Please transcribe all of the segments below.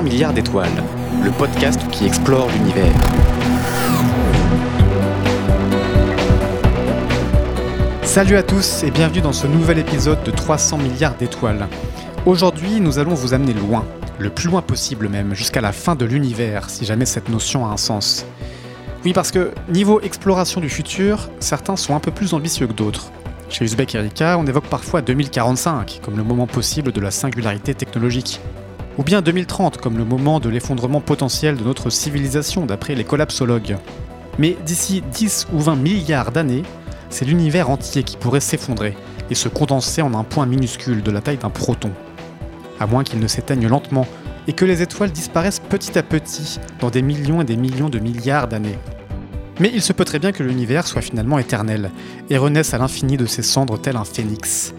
science. 300 milliards d'étoiles, le podcast qui explore l'univers. Salut à tous et bienvenue dans ce nouvel épisode de 300 milliards d'étoiles. Aujourd'hui, nous allons vous amener loin, le plus loin possible même, jusqu'à la fin de l'univers, si jamais cette notion a un sens. Oui, parce que niveau exploration du futur, certains sont un peu plus ambitieux que d'autres. Chez Uzbek Erika, on évoque parfois 2045 comme le moment possible de la singularité technologique. Ou bien 2030 comme le moment de l'effondrement potentiel de notre civilisation d'après les collapsologues. Mais d'ici 10 ou 20 milliards d'années, c'est l'univers entier qui pourrait s'effondrer et se condenser en un point minuscule de la taille d'un proton. À moins qu'il ne s'éteigne lentement et que les étoiles disparaissent petit à petit dans des millions et des millions de milliards d'années. Mais il se peut très bien que l'univers soit finalement éternel et renaisse à l'infini de ses cendres tel un phénix.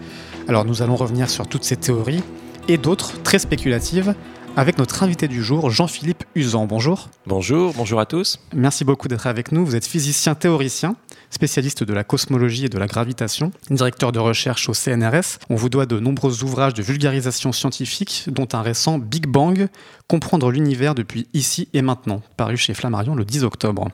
Alors nous allons revenir sur toutes ces théories et d'autres très spéculatives avec notre invité du jour, Jean-Philippe Usan. Bonjour. Bonjour, bonjour à tous. Merci beaucoup d'être avec nous. Vous êtes physicien théoricien, spécialiste de la cosmologie et de la gravitation, directeur de recherche au CNRS. On vous doit de nombreux ouvrages de vulgarisation scientifique, dont un récent Big Bang, Comprendre l'univers depuis ici et maintenant, paru chez Flammarion le 10 octobre.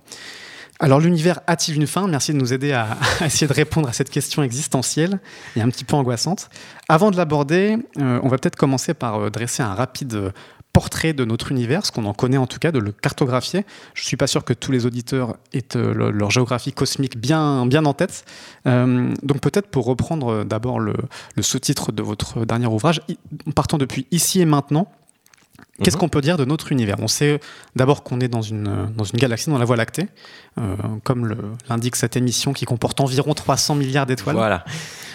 Alors l'univers a-t-il une fin? Merci de nous aider à, essayer de répondre à cette question existentielle et un petit peu angoissante. Avant de l'aborder, euh, on va peut-être commencer par euh, dresser un rapide euh, portrait de notre univers, ce qu'on en connaît en tout cas, de le cartographier. Je ne suis pas sûr que tous les auditeurs aient leur géographie cosmique bien, bien en tête. donc peut-être pour reprendre d'abord le, le sous-titre de votre dernier ouvrage, partant depuis ici et maintenant, Qu'est-ce mhm. qu'on peut dire de notre univers? On sait d'abord qu'on est dans une, dans une galaxie, dans la Voie lactée, euh, comme l'indique cette émission qui comporte environ 300 milliards d'étoiles. Voilà.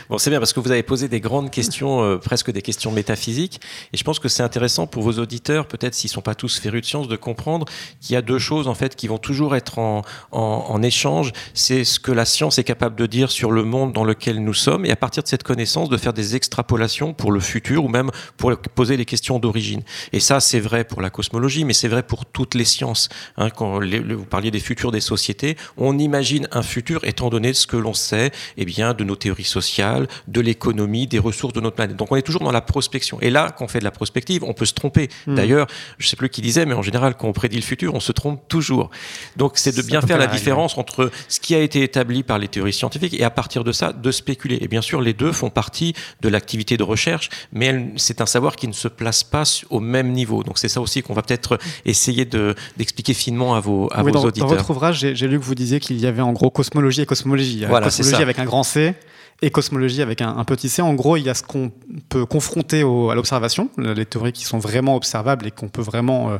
Bon, c'est bien parce que vous avez posé des grandes questions, euh, presque des questions métaphysiques, et je pense que c'est intéressant pour vos auditeurs, peut-être s'ils sont pas tous férus de science, de comprendre qu'il y a deux choses en fait qui vont toujours être en, en, échange. C'est ce que la science est capable de dire sur le monde dans lequel nous sommes, et à partir de cette connaissance, de faire des extrapolations pour le futur ou même pour poser des questions d'origine. Et ça, c'est vrai pour la cosmologie, mais c'est vrai pour toutes les sciences. Hein, quand vous parliez des futurs des sociétés, on imagine un futur étant donné ce que l'on sait, eh bien, de nos théories sociales de l'économie, des ressources de notre planète. Donc on est toujours dans la prospection. Et là, quand on fait de la prospective, on peut se tromper. Hmm. D'ailleurs, je ne sais plus qui disait, mais en général, quand on prédit le futur, on se trompe toujours. Donc c'est de bien faire la différence entre ce qui a été établi par les théories scientifiques et à partir de ça, de spéculer. Et bien sûr, les deux font partie de l'activité de recherche, mais c'est un savoir qui ne se place pas au même niveau. Donc c'est ça aussi qu'on va peut-être essayer d'expliquer finement à vos, à vos dans, auditeurs. Dans votre ouvrage, j'ai lu que vous disiez qu'il y avait en gros cosmologie et cosmologie. Voilà, cosmologie avec un grand C et cosmologie avec un, petit c. En gros, il y a ce qu'on peut confronter à l'observation, les théories qui sont vraiment observables et qu'on peut vraiment, euh,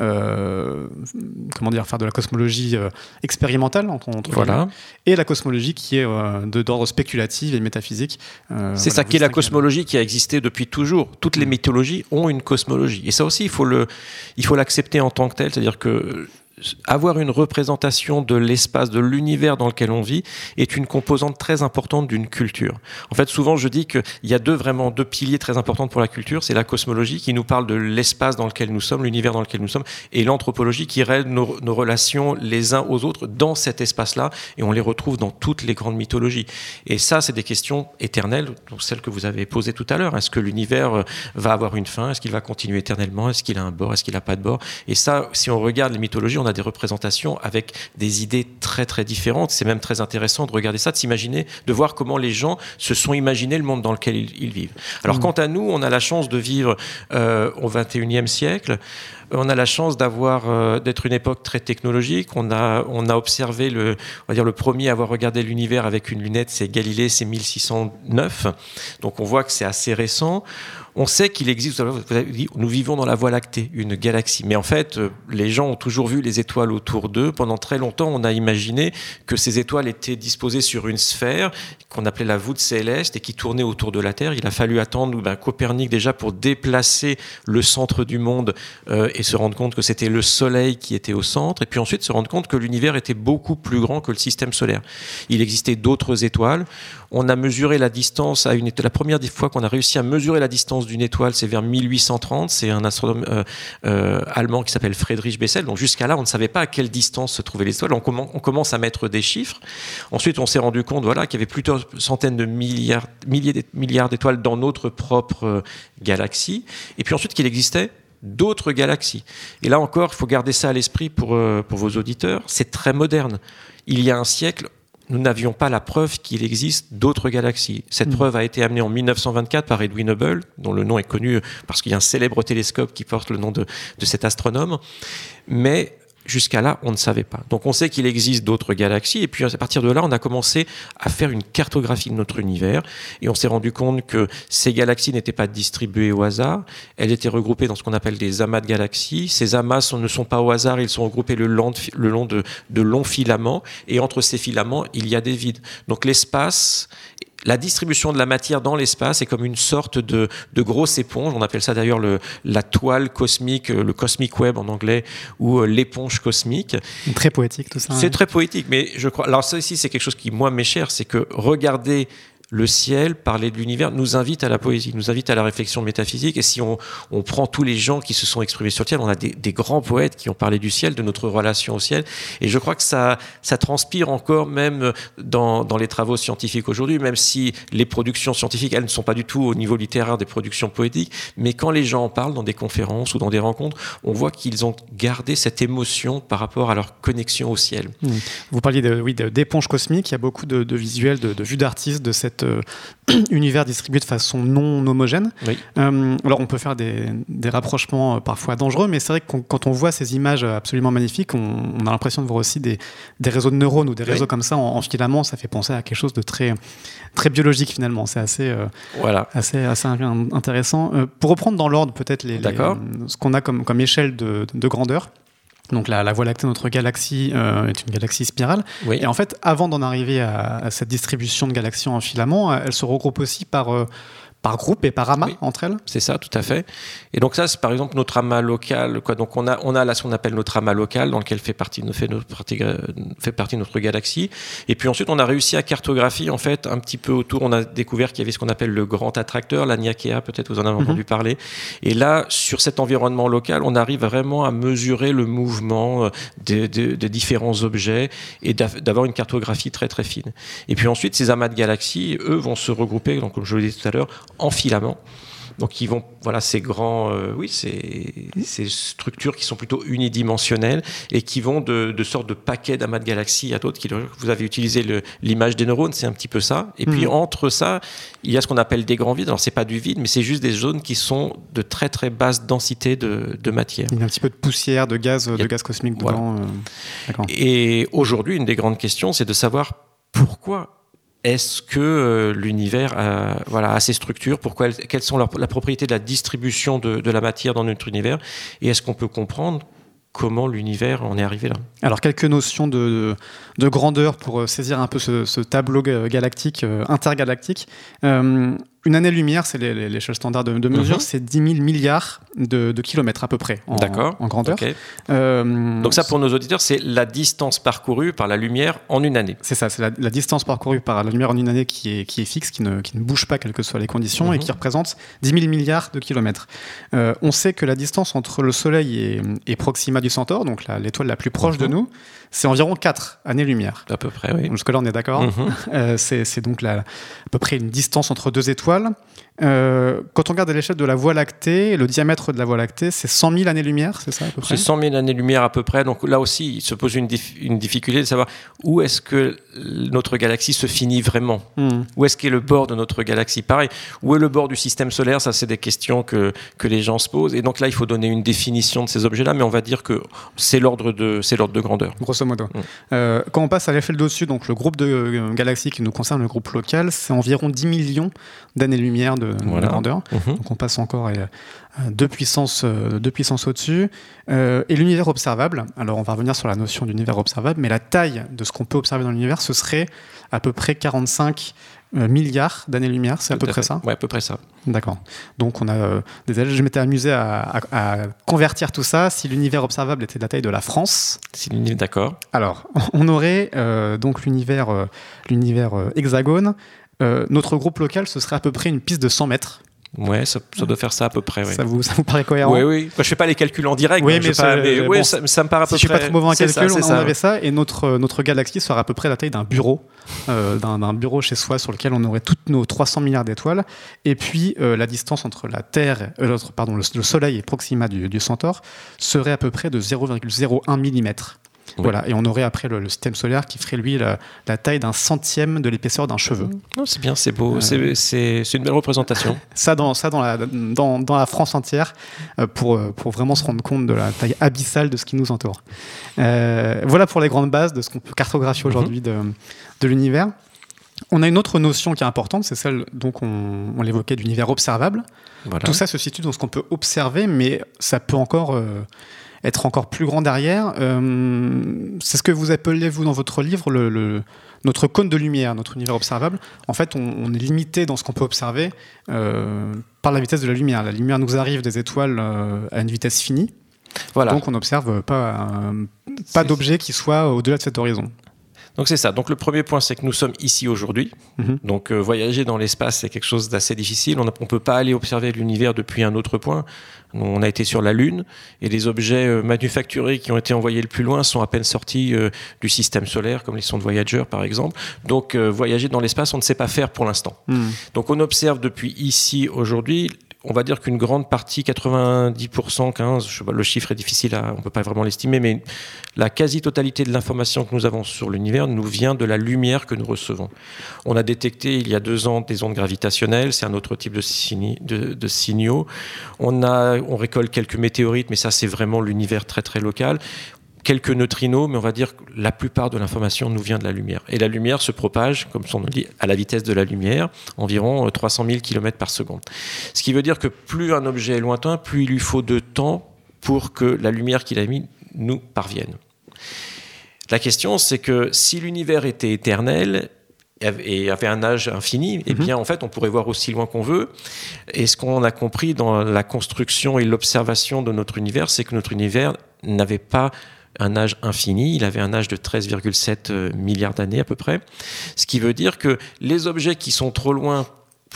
euh, comment dire, faire de la cosmologie euh, expérimentale entre, voilà. et la cosmologie qui est d'ordre spéculatif et métaphysique. C'est ça qui est la cosmologie qui a existé depuis toujours. Toutes les mm. mythologies ont une cosmologie, et ça aussi, il faut le, il faut l'accepter en tant que tel, c'est-à-dire que avoir une représentation de l'espace, de l'univers dans lequel on vit, est une composante très importante d'une culture. En fait, souvent, je dis qu'il y a deux vraiment deux piliers très importants pour la culture. C'est la cosmologie qui nous parle de l'espace dans lequel nous sommes, l'univers dans lequel nous sommes, et l'anthropologie qui règle nos, relations les uns aux autres dans cet espace-là, et on les retrouve dans toutes les grandes mythologies. Et ça, c'est des questions éternelles, donc celles que vous avez posées tout à l'heure. Est-ce que l'univers euh, va avoir une fin? Est-ce qu'il va continuer éternellement? Est-ce qu'il a un bord? Est-ce qu'il n'a pas de bord? Et ça, si on regarde les mythologies, on on a des représentations avec des idées très très différentes. C'est même très intéressant de regarder ça, de s'imaginer, de voir comment les gens se sont imaginés le monde dans lequel ils, vivent. Alors mmh. quant à nous, on a la chance de vivre euh, au 21e siècle. On a la chance d'avoir euh, d'être une époque très technologique. On a on a observé le on va dire le premier à avoir regardé l'univers avec une lunette, c'est Galilée, c'est 1609. Donc on voit que c'est assez récent. On sait qu'il existe, nous vivons dans la Voie lactée, une galaxie. Mais en fait, euh, les gens ont toujours vu les étoiles autour d'eux. Pendant très longtemps, on a imaginé que ces étoiles étaient disposées sur une sphère qu'on appelait la voûte céleste et qui tournait autour de la Terre. Il a fallu attendre ben, Copernic déjà pour déplacer le centre du monde euh, et se rendre compte que c'était le Soleil qui était au centre. Et puis ensuite se rendre compte que l'univers était beaucoup plus grand que le système solaire. Il existait d'autres étoiles. On a mesuré la distance à une étoile. La première fois qu'on a réussi à mesurer la distance d'une étoile, c'est vers 1830. C'est un astronome euh, euh, allemand qui s'appelle Friedrich Bessel. Donc jusqu'à là, on ne savait pas à quelle distance se trouvait l'étoile. On, on, commence à mettre des chiffres. Ensuite, on s'est rendu compte voilà, qu'il y avait plusieurs centaines de milliards, d'étoiles dans notre propre euh, galaxie. Et puis ensuite, qu'il existait d'autres galaxies. Et là encore, il faut garder ça à l'esprit pour, pour vos auditeurs. C'est très moderne. Il y a un siècle, nous n'avions pas la preuve qu'il existe d'autres galaxies. Cette mmh. preuve a été amenée en 1924 par Edwin Hubble, dont le nom est connu parce qu'il y a un célèbre télescope qui porte le nom de, de cet astronome. Mais Jusqu'à là, on ne savait pas. Donc on sait qu'il existe d'autres galaxies, et puis à partir de là, on a commencé à faire une cartographie de notre univers, et on s'est rendu compte que ces galaxies n'étaient pas distribuées au hasard, elles étaient regroupées dans ce qu'on appelle des amas de galaxies. Ces amas ne sont pas au hasard, ils sont regroupés le long de, longs filaments, et entre ces filaments, il y a des vides. Donc l'espace la distribution de la matière dans l'espace est comme une sorte de, grosse éponge. On appelle ça d'ailleurs la toile cosmique, le cosmic web en anglais, ou euh, l'éponge cosmique. Très poétique tout ça. C'est très poétique, mais je crois. Alors ça ici, c'est quelque chose qui moi m'est cher, c'est que regarder le ciel, parler de l'univers, nous invite à la poésie, nous invite à la réflexion métaphysique. Et si on, prend tous les gens qui se sont exprimés sur le ciel, on a des, grands poètes qui ont parlé du ciel, de notre relation au ciel. Et je crois que ça, transpire encore même dans, les travaux scientifiques aujourd'hui, même si les productions scientifiques, elles ne sont pas du tout au niveau littéraire des productions poétiques. Mais quand les gens en parlent dans des conférences ou dans des rencontres, on voit qu'ils ont gardé cette émotion par rapport à leur connexion au ciel. Mmh. Vous parliez oui, d'éponge cosmique, il y a beaucoup de, visuels, de vues d'artistes de cette euh, univers distribué de façon non homogène. Euh, alors on peut faire des, rapprochements euh, parfois dangereux, mais c'est vrai que quand on voit ces images absolument magnifiques, on, a l'impression de voir aussi des, réseaux de neurones ou des réseaux comme ça en, filaments. Ça fait penser à quelque chose de très, très biologique finalement. C'est assez, voilà. assez, assez intéressant. pour reprendre dans l'ordre peut-être les, ce qu'on a comme, comme échelle de, de grandeur. Donc la, Voie lactée, notre galaxie, euh, est une galaxie spirale. Et en fait, avant d'en arriver à, cette distribution de galaxies en filaments, elle se regroupe aussi par euh, par groupe et par amas entre elles? C'est ça, tout à fait. Et donc ça, c'est par exemple notre amas local. Quoi. Donc on a, on a là ce qu'on appelle notre amas local, dans lequel fait partie, fait, notre, fait partie notre galaxie. Et puis ensuite, on a réussi à cartographier en fait un petit peu autour. On a découvert qu'il y avait ce qu'on appelle le grand attracteur, la Niakea, peut-être vous en avez entendu mhm. parler. Et là, sur cet environnement local, on arrive vraiment à mesurer le mouvement euh, des, différents objets et d'avoir une cartographie très très fine. Et puis ensuite, ces amas de galaxies, eux, vont se regrouper, donc comme je le disais tout à l'heure, en filaments. Donc ils vont, voilà, ces grands, euh, oui, ces, ces, structures qui sont plutôt unidimensionnelles et qui vont de, de sortes de paquets d'amas de galaxies à d'autres. Vous avez utilisé l'image des neurones, c'est un petit peu ça. Et puis hmm. entre ça, il y a ce qu'on appelle des grands vides. Alors c'est pas du vide, mais c'est juste des zones qui sont de très très basse densité de, de, matière. Il y a un petit peu de poussière, de gaz, de gaz cosmique dedans. Euh, et aujourd'hui, une des grandes questions, c'est de savoir pourquoi est-ce que euh, l'univers a, voilà, a ces structures? Pourquoi Quelles sont la propriété de la distribution de, la matière dans notre univers? Et est-ce qu'on peut comprendre comment l'univers en est arrivé là? Alors, quelques notions de, grandeur pour euh, saisir un peu ce, tableau galactique, euh, intergalactique. Une année-lumière, c'est l'échelle standard de, mesure, mhm. c'est 10 000 milliards de, kilomètres à peu près en, en grandeur. Euh, Donc ça, pour nos auditeurs, c'est la distance parcourue par la lumière en une année. C'est ça, c'est la, distance parcourue par la lumière en une année qui est, qui est fixe, qui ne, qui ne bouge pas quelles que soient les conditions, et mhm. qui représente 10 000 milliards de kilomètres. Euh, on sait que la distance entre le Soleil et, Proxima du Centaure, donc l'étoile la, plus proche de mhm. nous, c'est environ 4 années-lumière. À peu près, oui. Jusque-là, on est d'accord. Euh, c'est donc la, à peu près une distance entre deux étoiles euh, quand on regarde à l'échelle de la Voie lactée, le diamètre de la Voie lactée, c'est 100 000 années-lumière, c'est ça à peu près? C'est 100 000 années-lumière à peu près. Donc là aussi, il se pose une, une difficulté de savoir où est-ce que notre galaxie se finit vraiment hmm. Où est-ce qu'est le bord de notre galaxie? Pareil, où est le bord du système solaire? Ça, c'est des questions que, que les gens se posent. Et donc là, il faut donner une définition de ces objets-là, mais on va dire que c'est l'ordre de, de grandeur. Grosso modo. Hmm. Euh, quand on passe à l'échelle dessus, donc le groupe de euh, galaxies qui nous concerne, le groupe local, c'est environ 10 millions d'années-lumière de de, grandeur. Mhm. Donc on passe encore à, deux puissances, euh, deux puissances au-dessus. Euh, et l'univers observable, alors on va revenir sur la notion d'univers observable, mais la taille de ce qu'on peut observer dans l'univers, ce serait à peu près 45 euh, milliards d'années-lumière, c'est à peu près ça? Oui, à peu près ça. D'accord. Donc on a des Je m'étais amusé à, convertir tout ça. Si l'univers observable était de la taille de la France. Si d'accord. Alors, on aurait donc l'univers, l'univers hexagone notre groupe local, ce serait à peu près une piste de 100 mètres. Ouais, ça, doit faire ça à peu près. Ça, vous, ça vous paraît cohérent Oui, oui. je fais pas les calculs en direct. Oui, hein, mais, ça, me paraît à peu si près. Je suis pas trop mauvais en calcul. on, avait ça, et notre notre galaxie sera à peu près la taille d'un bureau, euh, d'un bureau chez soi sur lequel on aurait toutes nos 300 milliards d'étoiles, et puis euh, la distance entre la Terre, euh, pardon, le, Soleil et Proxima du, du Centaure serait à peu près de 0,01 mm. Voilà, et on aurait après le, système solaire qui ferait lui la, taille d'un centième de l'épaisseur d'un cheveu. C'est bien, c'est beau, euh, c'est une belle représentation. ça dans, ça dans, la, dans, dans la France entière euh, pour, euh, pour vraiment se rendre compte de la taille abyssale de ce qui nous entoure. voilà pour les grandes bases de ce qu'on peut cartographier aujourd'hui de, de l'univers. On a une autre notion qui est importante, c'est celle donc on, on l'évoquait d'univers observable. Tout ça se situe dans ce qu'on peut observer, mais ça peut encore être encore plus grand derrière. Euh, c'est ce que vous appelez, vous, dans votre livre, le, notre cône de lumière, notre univers observable. En fait, on, est limité dans ce qu'on peut observer euh, par la vitesse de la lumière. La lumière nous arrive des étoiles euh, à une vitesse finie. Voilà. Donc on n'observe pas, pas d'objet qui soit au-delà de cet horizon. Donc c'est ça. Donc le premier point, c'est que nous sommes ici aujourd'hui. Mhm. Donc euh, voyager dans l'espace, c'est quelque chose d'assez difficile. On ne peut pas aller observer l'univers depuis un autre point. On a été sur la Lune et les objets euh, manufacturés qui ont été envoyés le plus loin sont à peine sortis euh, du système solaire, comme les sondes Voyager par exemple. Donc voyager dans l'espace, on ne sait pas faire pour l'instant. Mhm. Donc on observe depuis ici aujourd'hui on va dire qu'une grande partie, 90%, 15, je sais pas, le chiffre est difficile, à, on peut pas vraiment l'estimer, mais la quasi-totalité de l'information que nous avons sur l'univers nous vient de la lumière que nous recevons. On a détecté il y a deux ans des ondes gravitationnelles, c'est un autre type de, de, signaux. On, a, on récolte quelques météorites, mais ça c'est vraiment l'univers très très local quelques neutrinos, mais on va dire que la plupart de l'information nous vient de la lumière. Et la lumière se propage, comme son nom dit, à la vitesse de la lumière, environ 300 000 km par seconde. Ce qui veut dire que plus un objet est lointain, plus il lui faut de temps pour que la lumière qu'il a mis nous parvienne. La question, c'est que si l'univers était éternel, et avait un âge infini, eh mhm. bien, en fait, on pourrait voir aussi loin qu'on veut. Et ce qu'on a compris dans la construction et l'observation de notre univers, c'est que notre univers n'avait pas un âge infini, il avait un âge de 13,7 euh, milliards d'années à peu près, ce qui veut dire que les objets qui sont trop loin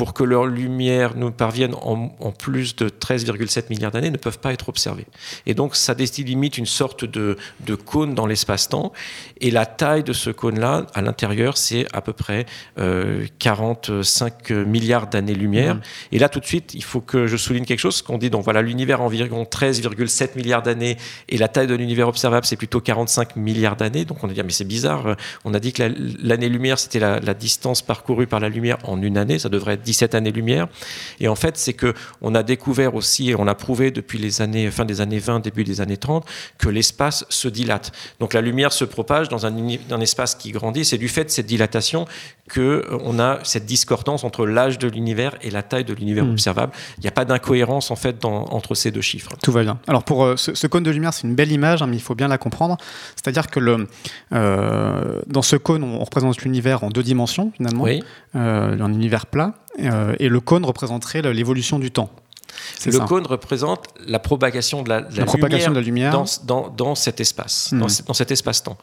pour que leur lumière nous parvienne en, plus de 13,7 milliards d'années ne peuvent pas être observées. Et donc ça limite une sorte de, cône dans l'espace-temps. Et la taille de ce cône-là, à l'intérieur, c'est à peu près 45 euh, milliards d'années-lumière. Mmh. Et là, tout de suite, il faut que je souligne quelque chose, qu'on dit, donc voilà, l'univers environ 13,7 milliards d'années, et la taille de l'univers observable, c'est plutôt 45 milliards d'années. Donc on a dit, mais c'est bizarre, on a dit que l'année-lumière, c'était la, la distance parcourue par la lumière en une année, ça devrait être 17 années-lumière. Et en fait, c'est que on a découvert aussi, et on a prouvé depuis les années, fin des années 20, début des années 30, que l'espace se dilate. Donc la lumière se propage dans un, un espace qui grandit. C'est du fait de cette dilatation que euh, on a cette discordance entre l'âge de l'univers et la taille de l'univers hmm. observable. Il n'y a pas d'incohérence en fait entre ces deux chiffres. Tout va bien. Alors pour euh, ce, cône de lumière, c'est une belle image, hein, mais il faut bien la comprendre. C'est-à-dire que le, euh, dans ce cône, on, représente l'univers en deux dimensions finalement, oui. un univers plat, et le cône représenterait l'évolution du temps. Le cône représente la propagation de la, propagation lumière, de la lumière. Dans, dans, cet espace, dans, hmm. cet espace-temps.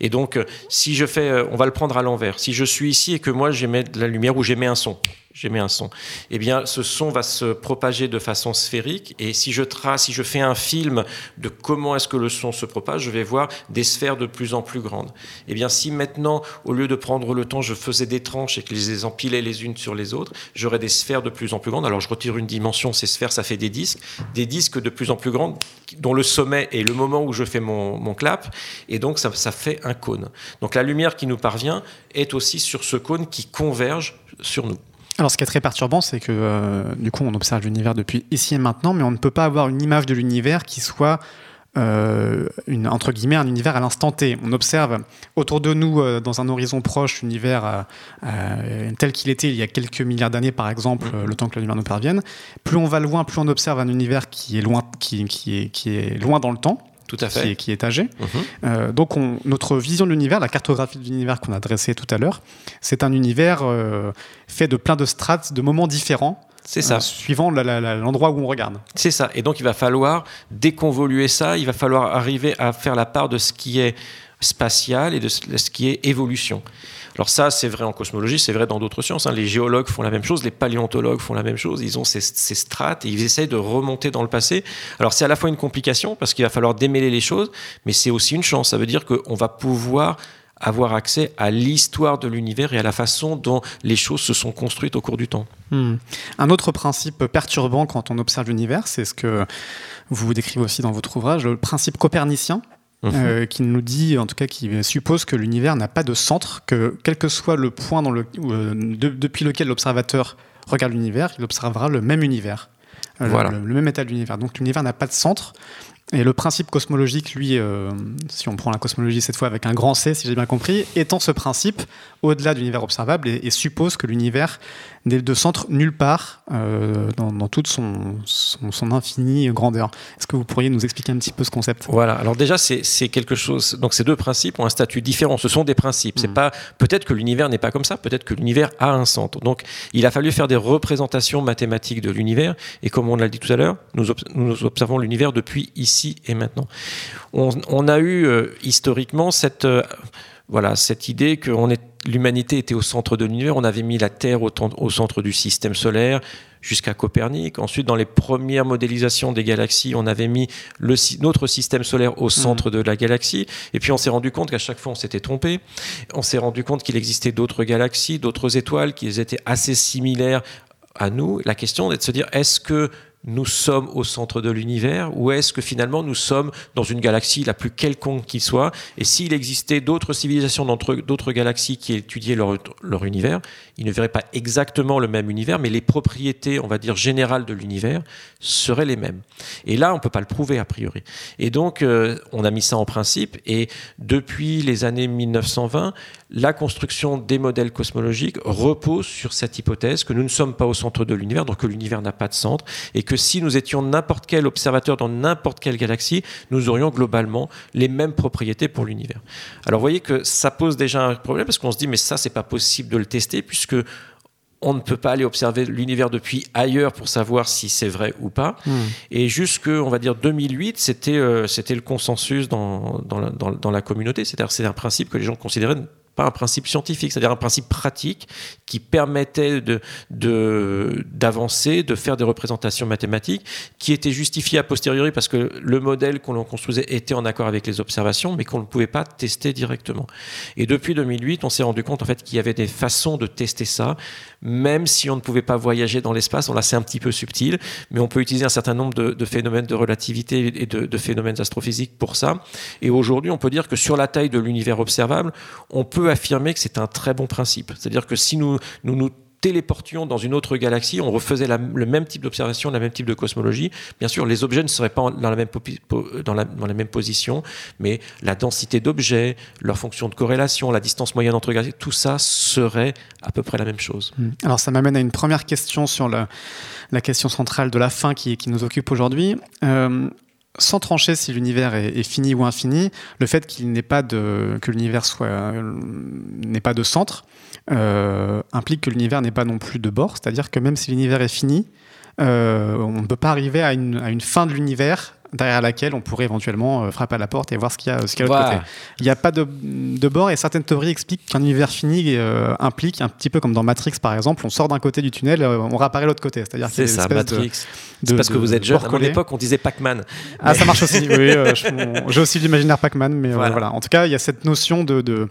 Et donc, euh, si je fais, euh, on va le prendre à l'envers. Si je suis ici et que moi j'émets de la lumière ou j'émets un son, j'émets un son. Eh bien, ce son va se propager de façon sphérique. Et si je trace, si je fais un film de comment est-ce que le son se propage, je vais voir des sphères de plus en plus grandes. Eh bien, si maintenant, au lieu de prendre le temps, je faisais des tranches et que je les empilais les unes sur les autres, j'aurais des sphères de plus en plus grandes. Alors, je retire une dimension, ces sphères, ça fait des disques, des disques de plus en plus grands, dont le sommet est le moment où je fais mon, clap. Et donc, ça fait un cône. Donc, la lumière qui nous parvient est aussi sur ce cône qui converge sur nous. Alors, ce qui est très perturbant, c'est que euh, du coup, on observe l'univers depuis ici et maintenant, mais on ne peut pas avoir une image de l'univers qui soit euh, une, entre guillemets un univers à l'instant T. On observe autour de nous, euh, dans un horizon proche, l'univers tel qu'il était il y a quelques milliards d'années, par exemple, le temps que la lumière nous parvienne. Plus on va loin, plus on observe un univers qui est loin, qui, qui, est, qui est loin dans le temps. Tout à fait. Qui, est, âgé. Mhm. Euh, donc, on, notre vision de l'univers, la cartographie de l'univers qu'on a dressée tout à l'heure, c'est un univers euh, fait de plein de strates, de moments différents. C'est ça. Euh, suivant l'endroit où on regarde. C'est ça. Et donc, il va falloir déconvoluer ça. Il va falloir arriver à faire la part de ce qui est spatial et de ce qui est évolution. Alors ça, c'est vrai en cosmologie, c'est vrai dans d'autres sciences. Hein. Les géologues font la même chose, les paléontologues font la même chose. Ils ont ces, strates et ils essayent de remonter dans le passé. Alors c'est à la fois une complication parce qu'il va falloir démêler les choses, mais c'est aussi une chance. Ça veut dire qu'on va pouvoir avoir accès à l'histoire de l'univers et à la façon dont les choses se sont construites au cours du temps. Hmm. Un autre principe perturbant quand on observe l'univers, c'est ce que vous décrivez aussi dans votre ouvrage, le principe copernicien, Mhm. Euh, qui nous dit, en tout cas, qui suppose que l'univers n'a pas de centre, que quel que soit le point dans le, euh, depuis lequel l'observateur regarde l'univers, il observera le même univers, euh, voilà. le, même état de l'univers. Donc l'univers n'a pas de centre. Et le principe cosmologique, lui, si on prend la cosmologie cette fois avec un grand C, si j'ai bien compris, étend ce principe au-delà de l'univers observable et, suppose que l'univers n'est de centre nulle part euh, dans, toute son, son, infinie grandeur. Est-ce que vous pourriez nous expliquer un petit peu ce concept? Voilà. Alors déjà, c'est quelque chose. Donc ces deux principes ont un statut différent. Ce sont des principes. C'est hmm. pas peut-être que l'univers n'est pas comme ça. Peut-être que l'univers a un centre. Donc il a fallu faire des représentations mathématiques de l'univers. Et comme on l'a dit tout à l'heure, nous, nous, observons l'univers depuis ici et maintenant. On, a eu euh, historiquement cette euh, voilà, cette idée que l'humanité était au centre de l'univers. On avait mis la Terre au, centre du système solaire jusqu'à Copernic. Ensuite, dans les premières modélisations des galaxies, on avait mis le, notre système solaire au centre mmh. de la galaxie. Et puis, on s'est rendu compte qu'à chaque fois, on s'était trompé. On s'est rendu compte qu'il existait d'autres galaxies, d'autres étoiles, qui étaient assez similaires à nous. La question est de se dire, est-ce que nous sommes au centre de l'univers ou est-ce que finalement nous sommes dans une galaxie la plus quelconque qui soit Et s'il existait d'autres civilisations d'autres galaxies qui étudiaient leur, leur, univers, ils ne verraient pas exactement le même univers, mais les propriétés, on va dire, générales de l'univers seraient les mêmes. Et là, on ne peut pas le prouver a priori. Et donc, euh, on a mis ça en principe et depuis les années 1920, la construction des modèles cosmologiques repose sur cette hypothèse que nous ne sommes pas au centre de l'univers, donc que l'univers n'a pas de centre, et que si nous étions n'importe quel observateur dans n'importe quelle galaxie, nous aurions globalement les mêmes propriétés pour l'univers. Alors vous voyez que ça pose déjà un problème, parce qu'on se dit, mais ça, c'est pas possible de le tester, puisque on ne peut pas aller observer l'univers depuis ailleurs pour savoir si c'est vrai ou pas. Hmm. Et jusque, on va dire, 2008, c'était euh, c'était le consensus dans, dans, la, dans la communauté. C'est-à-dire c'est un principe que les gens considéraient pas un principe scientifique, c'est-à-dire un principe pratique qui permettait de, d'avancer, de, faire des représentations mathématiques, qui étaient justifiées a posteriori parce que le modèle qu'on construisait était en accord avec les observations, mais qu'on ne pouvait pas tester directement. Et depuis 2008, on s'est rendu compte en fait qu'il y avait des façons de tester ça, même si on ne pouvait pas voyager dans l'espace. On là, c'est un petit peu subtil, mais on peut utiliser un certain nombre de, phénomènes de relativité et de, de phénomènes astrophysiques pour ça. Et aujourd'hui, on peut dire que sur la taille de l'univers observable, on peut affirmer que c'est un très bon principe. C'est-à-dire que si nous nous, téléportions dans une autre galaxie, on refaisait le même type d'observation, le même type de cosmologie. Bien sûr, les objets ne seraient pas dans la même, position, mais la densité d'objets, leur fonction de corrélation, la distance moyenne entre galaxies, tout ça serait à peu près la même chose. Hmm. Alors ça m'amène à une première question sur la, question centrale de la fin qui, qui nous occupe aujourd'hui. Euh, sans trancher si l'univers est, fini ou infini, le fait qu'il n'ait pas que l'univers soit euh, n'ait pas de centre euh, implique que l'univers n'est pas non plus de bord. C'est-à-dire que même si l'univers est fini, euh, on ne peut pas arriver à une fin de l'univers derrière laquelle on pourrait éventuellement euh, frapper à la porte et voir ce qu'il y a, ce qu'il y a de l'autre côté. Il n'y a pas de, de, bord et certaines théories expliquent qu'un univers fini euh, implique, un petit peu comme dans Matrix par exemple, on sort d'un côté du tunnel, euh, on réapparaît l'autre côté. C'est-à-dire c'est ça, Matrix. C'est parce que vous êtes jeune. À mon époque, on disait Pac-Man. Ah, ça marche aussi. oui, j'ai aussi l'imaginaire Pac-Man, mais voilà. En tout cas, il y a cette notion de, de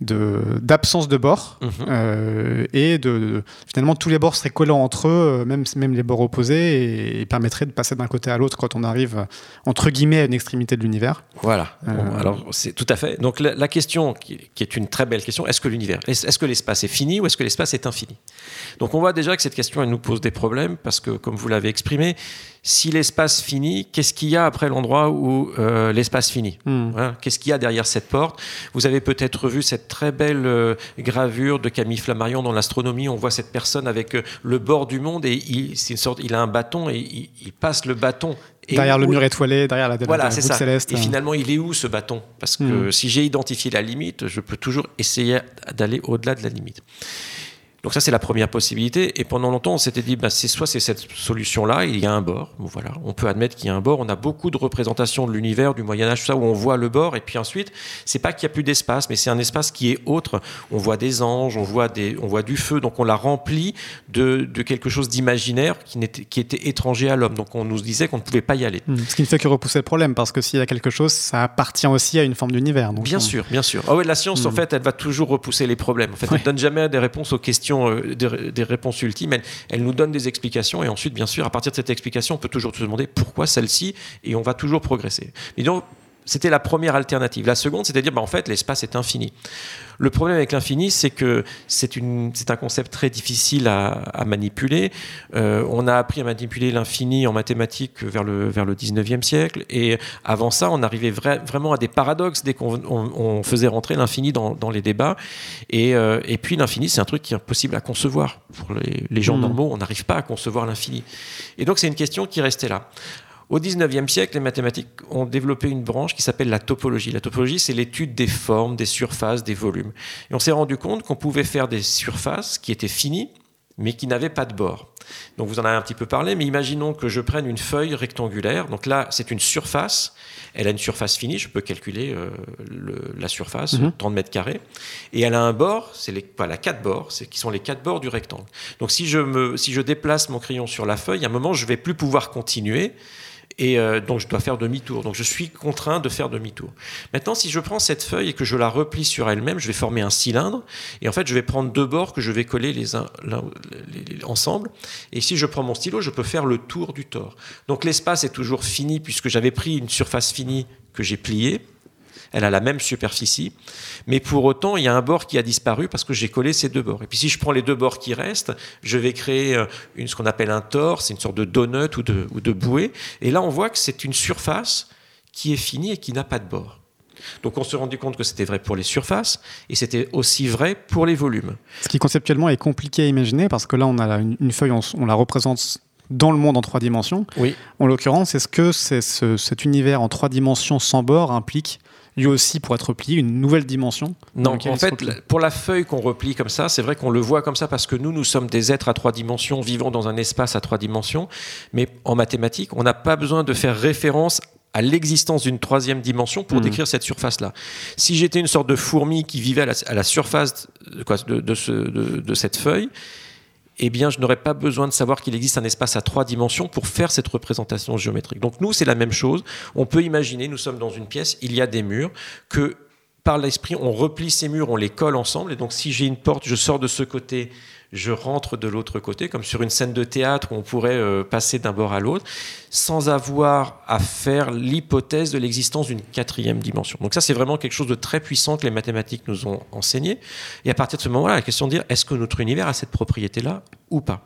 d'absence de, bords mhm. euh, et de, finalement tous les bords seraient collants entre eux, euh, même, même les bords opposés et, permettraient de passer d'un côté à l'autre quand on arrive entre guillemets à une extrémité de l'univers. Voilà. Euh, alors c'est tout à fait. Donc la, question qui, est une très belle question, est-ce que l'univers, est-ce que l'espace est fini ou est-ce que l'espace est infini? Donc on voit déjà que cette question elle nous pose des problèmes parce que comme vous l'avez exprimé, si l'espace finit, qu'est-ce qu'il y a après l'endroit où euh, l'espace finit hmm. hein, Qu'est-ce qu'il y a derrière cette porte Vous avez peut-être vu cette très belle euh, gravure de Camille Flammarion dans l'astronomie. On voit cette personne avec euh, le bord du monde et il, une sorte, il a un bâton et il, passe le bâton. derrière le mur étoilé, derrière la, voilà, c'est ça. céleste. Et finalement, il est où ce bâton? Parce que hmm. si j'ai identifié la limite, je peux toujours essayer d'aller au-delà de la limite. Donc ça c'est la première possibilité. Et pendant longtemps on s'était dit, bah, c'est soit c'est cette solution-là, il y a un bord. voilà, on peut admettre qu'il y a un bord. On a beaucoup de représentations de l'univers, du Moyen Âge, tout ça où on voit le bord. Et puis ensuite, c'est pas qu'il y a plus d'espace, mais c'est un espace qui est autre. On voit des anges, on voit des, on voit du feu. Donc on l'a rempli de, de, quelque chose d'imaginaire qui, n'était, qui était étranger à l'homme. Donc on nous disait qu'on ne pouvait pas y aller. Mmh. Ce qui ne fait que repousser le problème, parce que s'il y a quelque chose, ça appartient aussi à une forme d'univers. bien sûr, bien sûr. Ah ouais, la science en mmh. fait, elle va toujours repousser les problèmes. En fait, elle donne jamais des réponses aux questions. Euh, des réponses ultimes, elle, nous donne des explications et ensuite, bien sûr, à partir de cette explication, on peut toujours se demander pourquoi celle-ci et on va toujours progresser. Mais donc, c'était la première alternative. La seconde, c'était de dire, bah, en fait, l'espace est infini. Le problème avec l'infini, c'est que c'est un concept très difficile à, manipuler. Euh, on a appris à manipuler l'infini en mathématiques vers le, vers le 19e siècle. Et avant ça, on arrivait vraiment à des paradoxes dès qu'on faisait rentrer l'infini dans, les débats. Et, euh, et puis l'infini, c'est un truc qui est impossible à concevoir. Pour les, les gens mmh. normaux, on n'arrive pas à concevoir l'infini. Et donc c'est une question qui restait là. Au 19e siècle, les mathématiques ont développé une branche qui s'appelle la topologie. La topologie, c'est l'étude des formes, des surfaces, des volumes. Et on s'est rendu compte qu'on pouvait faire des surfaces qui étaient finies, mais qui n'avaient pas de bords. Donc vous en avez un petit peu parlé, mais imaginons que je prenne une feuille rectangulaire. Donc là, c'est une surface. Elle a une surface finie, je peux calculer euh, la surface, 30 mhm. mètres carrés. Et elle a un bord, c'est les, voilà, quatre bords, qui sont les quatre bords du rectangle. Donc si je, me, si je déplace mon crayon sur la feuille, à un moment, je ne vais plus pouvoir continuer et euh, donc je dois faire demi-tour. Donc je suis contraint de faire demi-tour. Maintenant, si je prends cette feuille et que je la replie sur elle-même, je vais former un cylindre, et en fait, je vais prendre deux bords que je vais coller les uns ensemble. Et si je prends mon stylo, je peux faire le tour du tore. Donc l'espace est toujours fini puisque j'avais pris une surface finie que j'ai pliée elle a la même superficie, mais pour autant, il y a un bord qui a disparu parce que j'ai collé ces deux bords. Et puis si je prends les deux bords qui restent, je vais créer euh, une, ce qu'on appelle un tore, c'est une sorte de donut ou de, ou de bouée, et là on voit que c'est une surface qui est finie et qui n'a pas de bord. Donc on s'est rendu compte que c'était vrai pour les surfaces et c'était aussi vrai pour les volumes. Ce qui conceptuellement est compliqué à imaginer parce que là on a une, feuille, on, la représente dans le monde en trois dimensions. Oui. En l'occurrence, est-ce que cet univers en trois dimensions sans bord implique lui aussi pour être replié, une nouvelle dimension Non, en fait, pour la feuille qu'on replie comme ça, c'est vrai qu'on le voit comme ça parce que nous, nous sommes des êtres à trois dimensions, vivant dans un espace à trois dimensions, mais en mathématiques, on n'a pas besoin de faire référence à l'existence d'une troisième dimension pour hmm. décrire cette surface-là. Si j'étais une sorte de fourmi qui vivait à la, surface de, de cette feuille, eh bien, je n'aurais pas besoin de savoir qu'il existe un espace à trois dimensions pour faire cette représentation géométrique. Donc nous, c'est la même chose. On peut imaginer, nous sommes dans une pièce, il y a des murs, que par l'esprit, on replie ces murs, on les colle ensemble. Et donc, si j'ai une porte, je sors de ce côté, je rentre de l'autre côté, comme sur une scène de théâtre où on pourrait euh, passer d'un bord à l'autre, sans avoir à faire l'hypothèse de l'existence d'une quatrième dimension. Donc ça, c'est vraiment quelque chose de très puissant que les mathématiques nous ont enseigné. Et à partir de ce moment-là, la question de dire, est-ce que notre univers a cette propriété-là ou pas?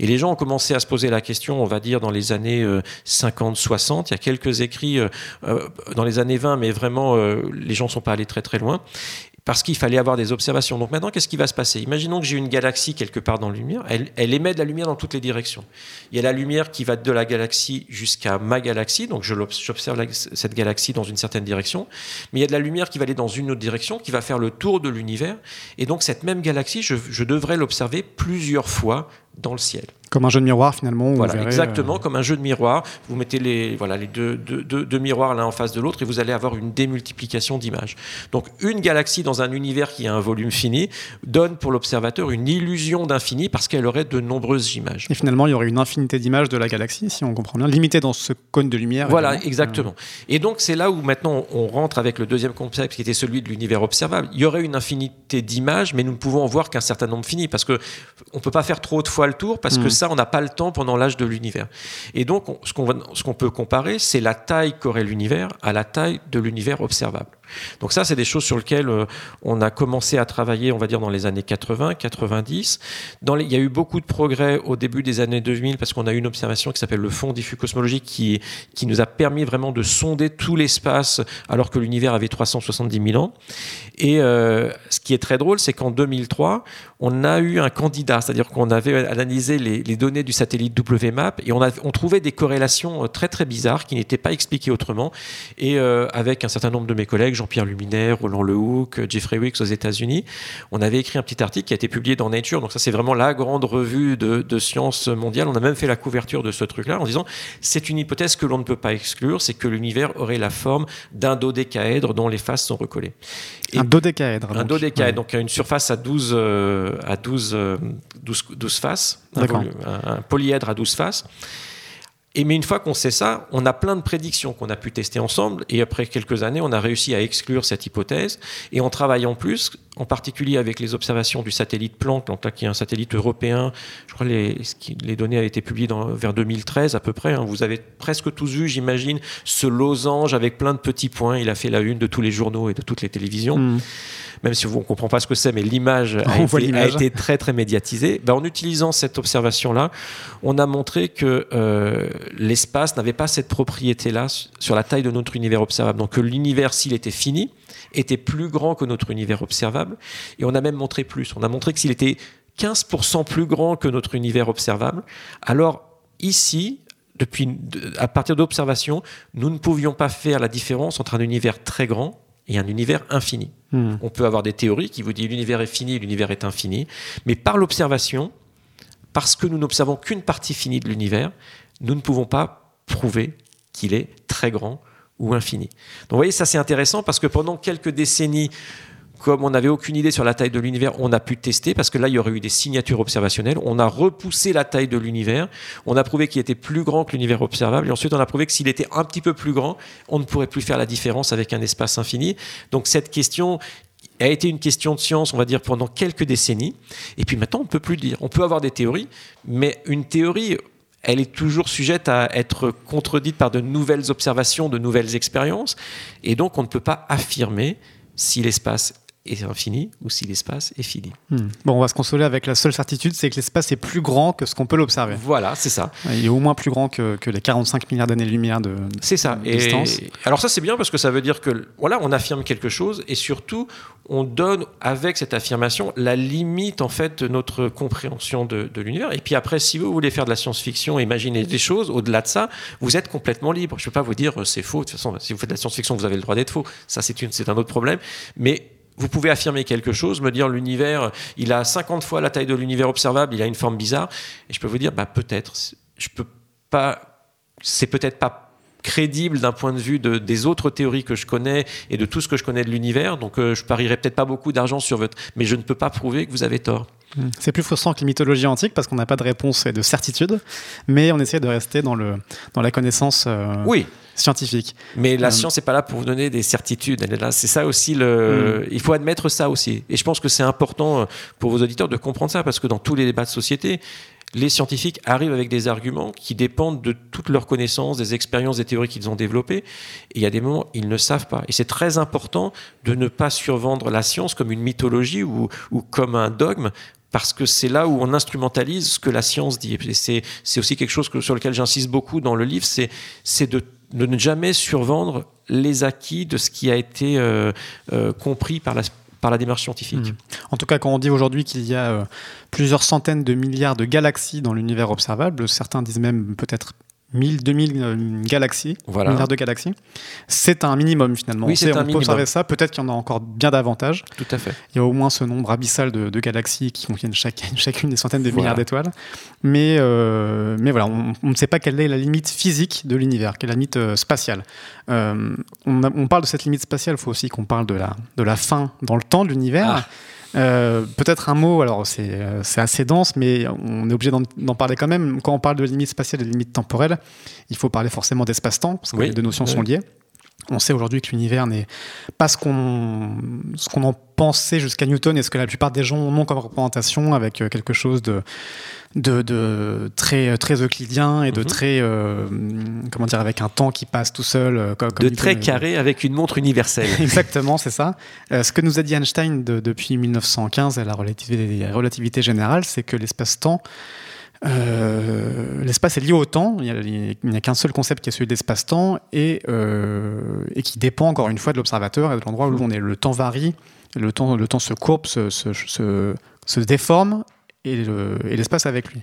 Et les gens ont commencé à se poser la question, on va dire, dans les années 50-60. Euh, Il y a quelques écrits euh, dans les années 20, mais vraiment, les gens ne sont pas allés très très loin parce qu'il fallait avoir des observations. Donc maintenant, qu'est-ce qui va se passer? Imaginons que j'ai une galaxie quelque part dans la lumière, elle, émet de la lumière dans toutes les directions. Il y a la lumière qui va de la galaxie jusqu'à ma galaxie, donc j'observe cette galaxie dans une certaine direction, mais il y a de la lumière qui va aller dans une autre direction, qui va faire le tour de l'univers, et donc cette même galaxie, je devrais l'observer plusieurs fois dans le ciel. Comme un jeu de miroir finalement. Voilà, exactement, euh, comme un jeu de miroir. Vous mettez les, voilà, les deux, deux, miroirs l'un en face de l'autre et vous allez avoir une démultiplication d'images. Donc une galaxie dans un univers qui a un volume fini donne pour l'observateur une illusion d'infini parce qu'elle aurait de nombreuses images. Et finalement, il y aurait une infinité d'images de la galaxie, si on comprend bien, limitée dans ce cône de lumière. Voilà, exactement. Et donc c'est là où maintenant on rentre avec le deuxième concept qui était celui de l'univers observable. Il y aurait une infinité d'images, mais nous ne pouvons en voir qu'un certain nombre fini parce que on peut pas faire trop de fois le tour parce que hmm. ça, on n'a pas le temps pendant l'âge de l'univers. Et donc, ce qu'on peut comparer, c'est la taille qu'aurait l'univers à la taille de l'univers observable. Donc ça, c'est des choses sur lesquelles euh, on a commencé à travailler, on va dire, dans les années 80, 90. Dans il y a eu beaucoup de progrès au début des années 2000 parce qu'on a eu une observation qui s'appelle le Fonds diffus cosmologique qui, qui nous a permis vraiment de sonder tout l'espace alors que l'univers avait 370 000 ans. Et euh, ce qui est très drôle, c'est qu'en 2003, on a eu un candidat, c'est-à-dire qu'on avait analysé les, données du satellite WMAP et on trouvait des corrélations euh, très très bizarres qui n'étaient pas expliquées autrement. Et avec un certain nombre de mes collègues, Jean-Pierre Luminaire, Roland Lehoucq, Jeffrey Wicks aux États-Unis. On avait écrit un petit article qui a été publié dans Nature. Donc ça, c'est vraiment la grande revue de, de sciences mondiales. On a même fait la couverture de ce truc-là en disant c'est une hypothèse que l'on ne peut pas exclure, c'est que l'univers aurait la forme d'un dodécaèdre dont les faces sont recollées. un dodécaèdre. Un donc. dodécaèdre, donc une surface à 12, euh, à 12, 12, 12 faces, un, un polyèdre à 12 faces. Et mais une fois qu'on sait ça, on a plein de prédictions qu'on a pu tester ensemble. Et après quelques années, on a réussi à exclure cette hypothèse. Et on travaille en plus, en particulier avec les observations du satellite Planck, donc là, qui est un satellite européen. Je crois que les, les données ont été publiées dans, vers 2013 à peu près. Hein. Vous avez presque tous vu, j'imagine, ce losange avec plein de petits points. Il a fait la une de tous les journaux et de toutes les télévisions. Mmh même si on ne comprend pas ce que c'est, mais l'image a, a, été très très médiatisée. Ben, en utilisant cette observation-là, on a montré que euh, l'espace n'avait pas cette propriété-là sur la taille de notre univers observable. Donc que l'univers, s'il était fini, était plus grand que notre univers observable. Et on a même montré plus. On a montré que s'il était 15% plus grand que notre univers observable, alors ici, depuis, à partir d'observation, nous ne pouvions pas faire la différence entre un univers très grand et un univers infini. Hmm. On peut avoir des théories qui vous disent l'univers est fini, l'univers est infini, mais par l'observation, parce que nous n'observons qu'une partie finie de l'univers, nous ne pouvons pas prouver qu'il est très grand ou infini. Donc vous voyez, ça c'est intéressant parce que pendant quelques décennies, comme on n'avait aucune idée sur la taille de l'univers, on a pu tester parce que là, il y aurait eu des signatures observationnelles. On a repoussé la taille de l'univers. On a prouvé qu'il était plus grand que l'univers observable. Et ensuite, on a prouvé que s'il était un petit peu plus grand, on ne pourrait plus faire la différence avec un espace infini. Donc, cette question a été une question de science, on va dire, pendant quelques décennies. Et puis maintenant, on ne peut plus dire. On peut avoir des théories, mais une théorie, elle est toujours sujette à être contredite par de nouvelles observations, de nouvelles expériences. Et donc, on ne peut pas affirmer si l'espace est infini ou si l'espace est fini. Hmm. Bon, on va se consoler avec la seule certitude, c'est que l'espace est plus grand que ce qu'on peut l'observer. Voilà, c'est ça. Il est au moins plus grand que, que les 45 milliards d'années-lumière de, c'est ça. De distance. Et alors ça, c'est bien parce que ça veut dire que voilà, on affirme quelque chose et surtout, on donne avec cette affirmation la limite en fait de notre compréhension de, de l'univers. Et puis après, si vous voulez faire de la science-fiction, imaginer des choses, au-delà de ça, vous êtes complètement libre. Je ne peux pas vous dire euh, c'est faux. De toute façon, si vous faites de la science-fiction, vous avez le droit d'être faux. Ça, c'est, une, c'est un autre problème. Mais vous pouvez affirmer quelque chose, me dire l'univers, il a 50 fois la taille de l'univers observable, il a une forme bizarre, et je peux vous dire, bah, peut-être, je peux pas, c'est peut-être pas crédible d'un point de vue de, des autres théories que je connais et de tout ce que je connais de l'univers, donc euh, je parierais peut-être pas beaucoup d'argent sur votre, mais je ne peux pas prouver que vous avez tort. Hmm. C'est plus frustrant que les mythologies antiques parce qu'on n'a pas de réponse et de certitude, mais on essaie de rester dans, le, dans la connaissance. Euh, oui, scientifique. Mais la euh, science n'est pas là pour vous donner des certitudes. Elle est là. C'est ça aussi le. Mm. Il faut admettre ça aussi. Et je pense que c'est important pour vos auditeurs de comprendre ça parce que dans tous les débats de société, les scientifiques arrivent avec des arguments qui dépendent de toutes leurs connaissances, des expériences, des théories qu'ils ont développées. Et il y a des moments, ils ne savent pas. Et c'est très important de ne pas survendre la science comme une mythologie ou, ou comme un dogme, parce que c'est là où on instrumentalise ce que la science dit. Et c'est, aussi quelque chose que, sur lequel j'insiste beaucoup dans le livre, c'est de de ne jamais survendre les acquis de ce qui a été euh, euh, compris par la, par la démarche scientifique. En tout cas, quand on dit aujourd'hui qu'il y a euh, plusieurs centaines de milliards de galaxies dans l'univers observable, certains disent même peut-être 1000, 2000 euh, galaxies, voilà. milliards de galaxies. C'est un minimum finalement. Oui, c'est un on minimum. peut observer ça, peut-être qu'il y en a encore bien davantage. Tout à fait. Il y a au moins ce nombre abyssal de, de galaxies qui contiennent chacune, chacune des centaines de voilà. milliards d'étoiles. Mais, euh, mais voilà, on, on, ne sait pas quelle est la limite physique de l'univers, quelle est la limite euh, spatiale. Euh, on, a, on, parle de cette limite spatiale, il faut aussi qu'on parle de la, de la fin dans le temps de l'univers. Ah. Euh, Peut-être un mot, alors c'est assez dense, mais on est obligé d'en parler quand même. Quand on parle de limite spatiale et de limite temporelle, il faut parler forcément d'espace-temps, parce que oui, les deux notions oui. sont liées. On sait aujourd'hui que l'univers n'est pas ce qu'on qu en pensait jusqu'à Newton et ce que la plupart des gens ont comme représentation avec quelque chose de, de, de très, très euclidien et de mm -hmm. très, euh, comment dire, avec un temps qui passe tout seul. euh, Comme, de très carré avec une montre universelle. Exactement, c'est ça. Euh, ce que nous a dit Einstein de, depuis 1915 à la relativité, la relativité générale, c'est que l'espace-temps euh, l'espace est lié au temps, il n'y a, qu'un seul concept qui est celui de l'espace-temps et, euh, et, qui dépend encore une fois de l'observateur et de l'endroit où on est. Le temps varie, le temps, se courbe, se déforme et l'espace avec lui.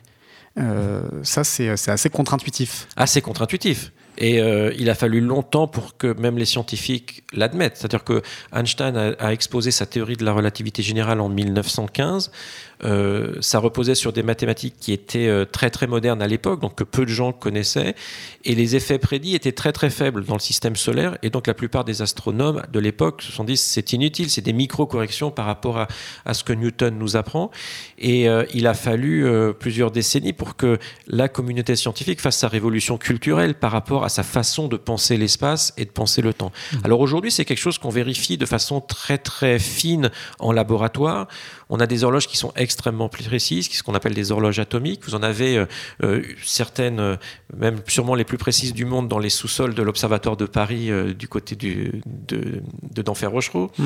Euh, ça, c'est assez contre-intuitif. Assez contre-intuitif. Et euh, il a fallu longtemps pour que même les scientifiques l'admettent. C'est-à-dire que Einstein a, exposé sa théorie de la relativité générale en 1915. Euh, ça reposait sur des mathématiques qui étaient euh, très très modernes à l'époque, donc que peu de gens connaissaient, et les effets prédits étaient très très faibles dans le système solaire, et donc la plupart des astronomes de l'époque se sont dit c'est inutile, c'est des micro-corrections par rapport à, ce que Newton nous apprend, et il a fallu plusieurs décennies pour que la communauté scientifique fasse sa révolution culturelle par rapport à sa façon de penser l'espace et de penser le temps. Mmh. Alors aujourd'hui c'est quelque chose qu'on vérifie de façon très très fine en laboratoire. On a des horloges qui sont extrêmement précises, ce qu'on appelle des horloges atomiques. Vous en avez euh, euh, certaines, euh, même sûrement les plus précises du monde, dans les sous-sols de l'Observatoire de Paris, euh, du côté du, de, de d'Enfer Rochereau. Mmh.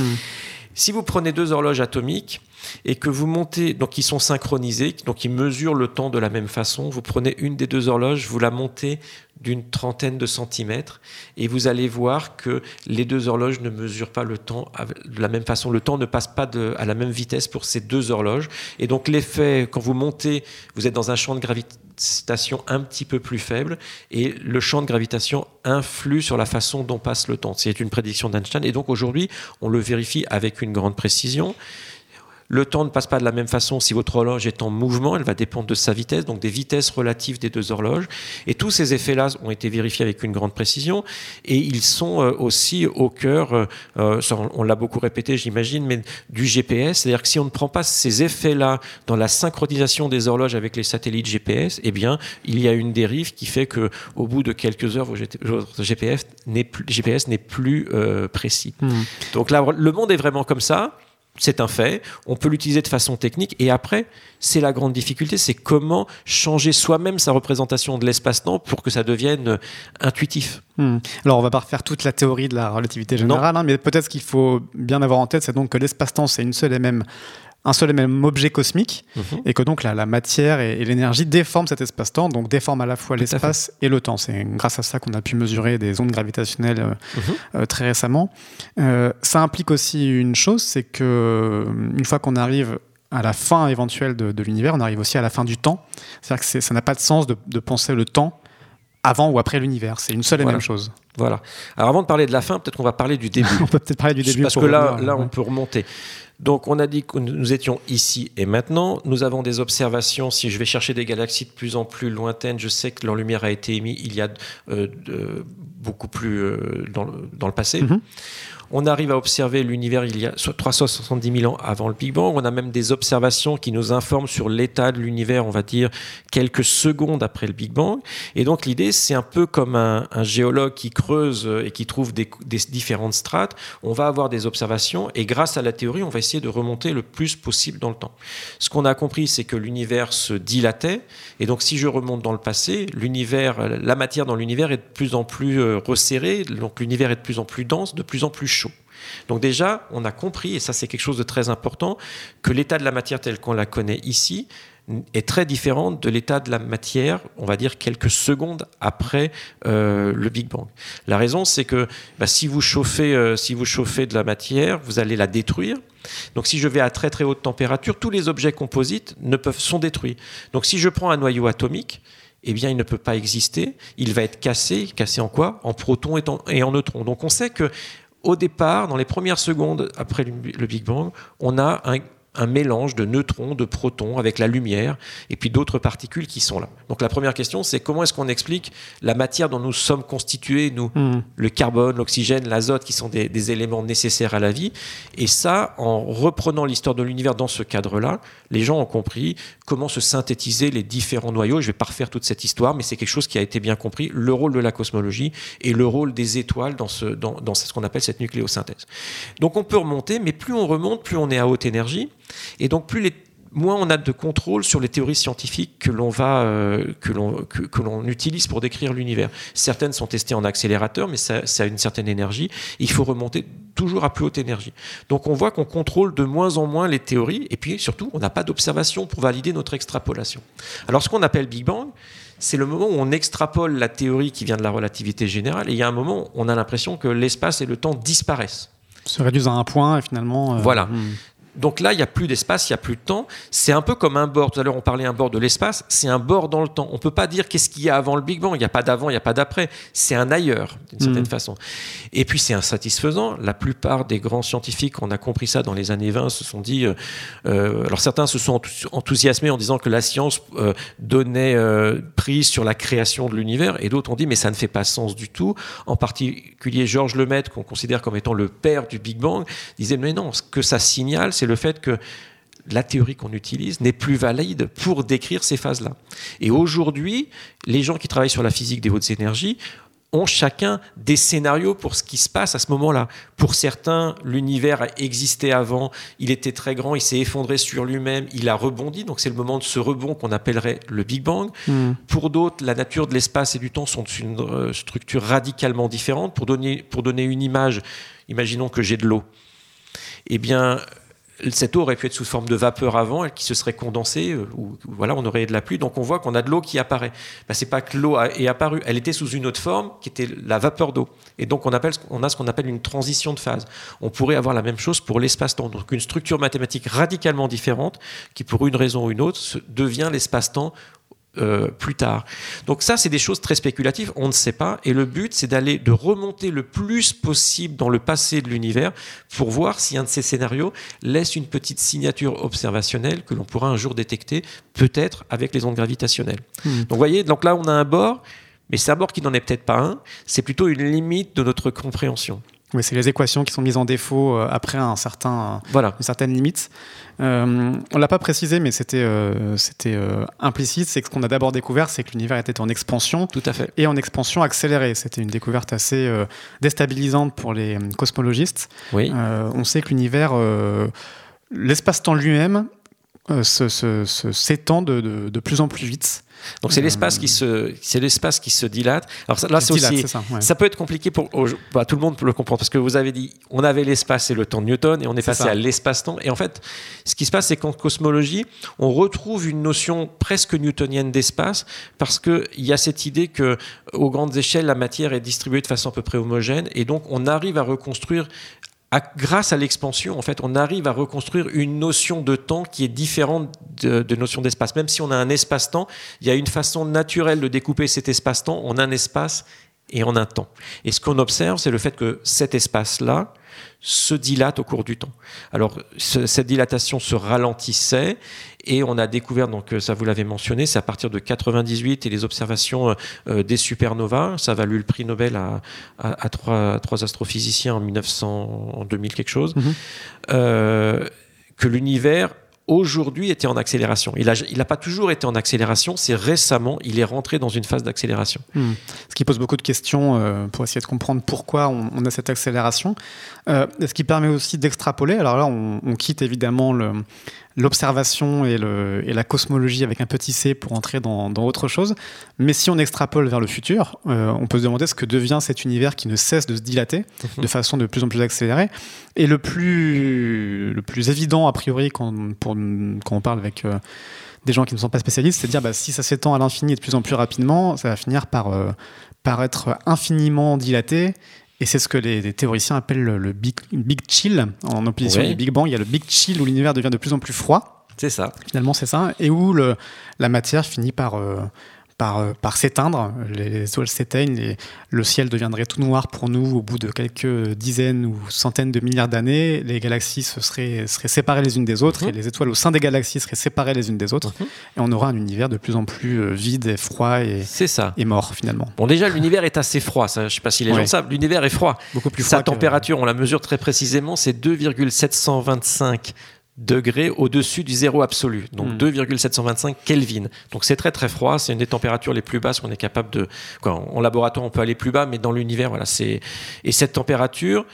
Si vous prenez deux horloges atomiques et que vous montez, donc ils sont synchronisés, donc ils mesurent le temps de la même façon, vous prenez une des deux horloges, vous la montez d'une trentaine de centimètres et vous allez voir que les deux horloges ne mesurent pas le temps de la même façon. Le temps ne passe pas de, à la même vitesse pour ces deux horloges. Et donc l'effet, quand vous montez, vous êtes dans un champ de gravitation un petit peu plus faible et le champ de gravitation influe sur la façon dont passe le temps. C'est une prédiction d'Einstein et donc aujourd'hui on le vérifie avec une grande précision. Le temps ne passe pas de la même façon si votre horloge est en mouvement, elle va dépendre de sa vitesse, donc des vitesses relatives des deux horloges. Et tous ces effets-là ont été vérifiés avec une grande précision et ils sont euh, aussi au cœur, euh, on l'a beaucoup répété j'imagine, mais du GPS. C'est-à-dire que si on ne prend pas ces effets-là dans la synchronisation des horloges avec les satellites GPS, eh bien, il y a une dérive qui fait que au bout de quelques heures, votre GPS n'est plus, GPS n'est plus euh, précis. Mmh. Donc là, le monde est vraiment comme ça c'est un fait, on peut l'utiliser de façon technique, et après, c'est la grande difficulté, c'est comment changer soi-même sa représentation de l'espace-temps pour que ça devienne intuitif. Hmm. Alors, on va pas refaire toute la théorie de la relativité générale, hein, mais peut-être ce qu'il faut bien avoir en tête, c'est donc que l'espace-temps, c'est une seule et même un seul et même objet cosmique, mmh. et que donc la, la matière et, et l'énergie déforment cet espace-temps, donc déforment à la fois l'espace et le temps. C'est grâce à ça qu'on a pu mesurer des ondes gravitationnelles euh, mmh. euh, très récemment. Euh, ça implique aussi une chose, c'est que une fois qu'on arrive à la fin éventuelle de, de l'univers, on arrive aussi à la fin du temps. C'est-à-dire que ça n'a pas de sens de, de penser le temps avant ou après l'univers. C'est une seule et voilà. même chose. Voilà. Alors avant de parler de la fin, peut-être qu'on va parler du début. on peut peut-être parler du début. Parce que là, là, on peut remonter. Donc on a dit que nous étions ici et maintenant. Nous avons des observations. Si je vais chercher des galaxies de plus en plus lointaines, je sais que leur lumière a été émise il y a euh, beaucoup plus euh, dans, le, passé. -hmm. On arrive à observer l'univers il y a 370 000 ans avant le Big Bang. On a même des observations qui nous informent sur l'état de l'univers, on va dire, quelques secondes après le Big Bang. Et donc l'idée, c'est un peu comme un, géologue qui creuse et qui trouve des, des, différentes strates. On va avoir des observations et grâce à la théorie, on va essayer de remonter le plus possible dans le temps. Ce qu'on a compris, c'est que l'univers se dilatait. Et donc si je remonte dans le passé, l'univers, la matière dans l'univers est de plus en plus euh, resserrée. Donc l'univers est de plus en plus dense, de plus en plus chaud. Donc déjà, on a compris, et ça c'est quelque chose de très important, que l'état de la matière tel qu'on la connaît ici est très différent de l'état de la matière, on va dire quelques secondes après euh, le Big Bang. La raison, c'est que bah, si, vous chauffez, euh, si vous chauffez de la matière, vous allez la détruire. Donc si je vais à très très haute température, tous les objets composites ne peuvent, sont détruits. Donc si je prends un noyau atomique, eh bien, il ne peut pas exister. Il va être cassé. Cassé en quoi? En protons et en, et en neutrons. Donc, on sait que au départ, dans les premières secondes après le Big Bang, on a un, un, mélange de neutrons, de protons avec la lumière et puis d'autres particules qui sont là. Donc la première question, c'est comment est-ce qu'on explique la matière dont nous sommes constitués, nous, mmh. le carbone, l'oxygène, l'azote, qui sont des, des, éléments nécessaires à la vie? Et ça, en reprenant l'histoire de l'univers dans ce cadre-là, les gens ont compris comment se synthétiser les différents noyaux. Je ne vais pas refaire toute cette histoire, mais c'est quelque chose qui a été bien compris, le rôle de la cosmologie et le rôle des étoiles dans ce, dans, dans ce qu'on appelle cette nucléosynthèse. Donc on peut remonter, mais plus on remonte, plus on est à haute énergie. Et donc, plus les, moins on a de contrôle sur les théories scientifiques que l'on va euh, que l'on que, que l'on utilise pour décrire l'univers. Certaines sont testées en accélérateur, mais ça, ça, a une certaine énergie. Il faut remonter toujours à plus haute énergie. Donc on voit qu'on contrôle de moins en moins les théories, et puis surtout on n'a pas d'observation pour valider notre extrapolation. Alors ce qu'on appelle Big Bang, c'est le moment où on extrapole la théorie qui vient de la relativité générale, et il y a un moment où on a l'impression que l'espace et le temps disparaissent. Se réduisent à un point et finalement. Euh, voilà. Donc là, il n'y a plus d'espace, il n'y a plus de temps. C'est un peu comme un bord. Tout à l'heure, on parlait un bord de l'espace. C'est un bord dans le temps. On ne peut pas dire qu'est-ce qu'il y a avant le Big Bang. Il n'y a pas d'avant, il n'y a pas d'après. C'est un ailleurs, d'une certaine Mhm. façon. Et puis, c'est insatisfaisant. La plupart des grands scientifiques, on a compris ça dans les années 20, se sont dit. euh, euh, alors, certains se sont enthous- enthousiasmés en disant que la science euh, donnait euh, prise sur la création de l'univers. Et d'autres ont dit, mais ça ne fait pas sens du tout. En particulier, Georges Lemaitre, qu'on considère comme étant le père du Big Bang, disait, mais non, ce que ça signale, c'est le fait que la théorie qu'on utilise n'est plus valide pour décrire ces phases-là. Et aujourd'hui, les gens qui travaillent sur la physique des hautes énergies ont chacun des scénarios pour ce qui se passe à ce moment-là. Pour certains, l'univers a existé avant, il était très grand, il s'est effondré sur lui-même, il a rebondi, donc c'est le moment de ce rebond qu'on appellerait le Big Bang. Hmm. Pour d'autres, la nature de l'espace et du temps sont une euh, structure radicalement différente. Pour donner, pour donner une image, imaginons que j'ai de l'eau. Eh bien, cette eau aurait pu être sous forme de vapeur avant, qui se serait condensée, euh, ou voilà, on aurait de la pluie. Donc on voit qu'on a de l'eau qui apparaît. Ben, c'est pas que l'eau est apparue, elle était sous une autre forme qui était la vapeur d'eau. Et donc on, appelle, on a ce qu'on appelle une transition de phase. On pourrait avoir la même chose pour l'espace-temps. Donc une structure mathématique radicalement différente qui, pour une raison ou une autre, devient l'espace-temps euh, plus tard. Donc ça, c'est des choses très spéculatives, on ne sait pas. Et le but, c'est d'aller, de remonter le plus possible dans le passé de l'univers pour voir si un de ces scénarios laisse une petite signature observationnelle que l'on pourra un jour détecter, peut-être avec les ondes gravitationnelles. Hmm. Donc vous voyez, donc là, on a un bord, mais c'est un bord qui n'en est peut-être pas un, c'est plutôt une limite de notre compréhension. Oui, c'est les équations qui sont mises en défaut euh, après un certain, Voilà. une certaine limite. Euh, on l'a pas précisé, mais c'était euh, c'était euh, implicite. C'est que ce qu'on a d'abord découvert, c'est que l'univers était en expansion Tout à fait. et en expansion accélérée. C'était une découverte assez euh, déstabilisante pour les cosmologistes. Oui. On sait que l'univers, l'espace-temps lui-même, euh, s'étend de, de- de plus en plus vite. Donc c'est Euh, l'espace qui se, c'est l'espace qui se dilate. Alors ça- là, c'est aussi, ça, ouais. Ça peut être compliqué pour bah, tout le monde peut le comprendre parce que vous avez dit on avait l'espace et le temps de Newton et on est, passé ça. à l'espace-temps et en fait ce qui se passe c'est qu'en cosmologie on retrouve une notion presque newtonienne d'espace parce que il y a cette idée que aux grandes échelles la matière est distribuée de façon à peu près homogène et donc on arrive à reconstruire grâce à l'expansion, en fait, on arrive à reconstruire une notion de temps qui est différente de, de notion d'espace. Même si on a un espace-temps, il y a une façon naturelle de découper cet espace-temps en un espace et en un temps. Et ce qu'on observe, c'est le fait que cet espace-là se dilate au cours du temps. Alors, ce- cette dilatation se ralentissait et on a découvert, donc euh, ça vous l'avez mentionné, c'est à partir de 98 et les observations euh, euh, des supernovas, ça a valu le prix Nobel à, à- à trois, trois astrophysiciens en 1900, en 2000 quelque chose, Mhm. euh, que l'univers aujourd'hui était en accélération. Il n'a il a pas toujours été en accélération, c'est récemment, il est rentré dans une phase d'accélération. Hmm. Ce qui pose beaucoup de questions euh, pour essayer de comprendre pourquoi on, on a cette accélération. Euh, ce qui permet aussi d'extrapoler. Alors là, on, on quitte évidemment l'observation et, la cosmologie avec un petit c pour entrer dans, dans autre chose. Mais si on extrapole vers le futur, euh, on peut se demander ce que devient cet univers qui ne cesse de se dilater de façon de plus en plus accélérée. Et le plus, le plus évident, a priori, quand, pour- quand on parle avec euh, des gens qui ne sont pas spécialistes, c'est de dire bah, si ça s'étend à l'infini et de plus en plus rapidement, ça va finir par, euh, par être infiniment dilaté. Et c'est ce que les, les théoriciens appellent le, big chill. En opposition Oui. du Big Bang, il y a le Big Chill où l'univers devient de plus en plus froid. C'est ça. Finalement, c'est ça. Et où le, la matière finit par, euh, par, euh, par s'éteindre. Les, les étoiles s'éteignent. et Le ciel deviendrait tout noir pour nous au bout de quelques dizaines ou centaines de milliards d'années. Les galaxies se seraient, seraient séparées les unes des autres Mhm. et les étoiles au sein des galaxies seraient séparées les unes des autres. Mhm. Et on aura un univers de plus en plus euh, vide et froid et, C'est ça. et mort finalement. Bon, déjà, l'univers est assez froid. Ça, je sais pas si les gens Ouais. savent. L'univers est froid. Beaucoup plus froid. Sa que- température, on la mesure très précisément, c'est 2,725 degrés au-dessus du zéro absolu. Donc Hmm. 2,725 Kelvin. Donc c'est très très froid. C'est une des températures les plus basses qu'on est capable de. Quoi, en laboratoire, on peut aller plus bas, mais dans l'univers, voilà, c'est. Et cette température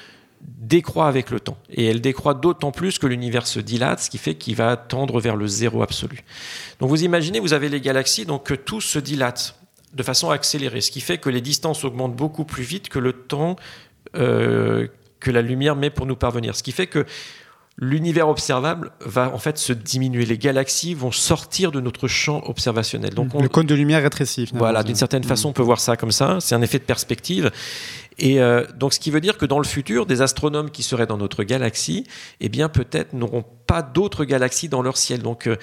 décroît avec le temps. Et elle décroît d'autant plus que l'univers se dilate, ce qui fait qu'il va tendre vers le zéro absolu. Donc vous imaginez, vous avez les galaxies, donc que tout se dilate de façon accélérée, ce qui fait que les distances augmentent beaucoup plus vite que le temps euh, que la lumière met pour nous parvenir. Ce qui fait que l'univers observable va en fait se diminuer. Les galaxies vont sortir de notre champ observationnel. Donc le cône de lumière rétrécit. Voilà, d'une certaine façon, on peut voir ça comme ça. C'est un effet de perspective. Et euh, donc, ce qui veut dire que dans le futur, des astronomes qui seraient dans notre galaxie, eh bien, peut-être n'auront pas d'autres galaxies dans leur ciel. Donc, euh,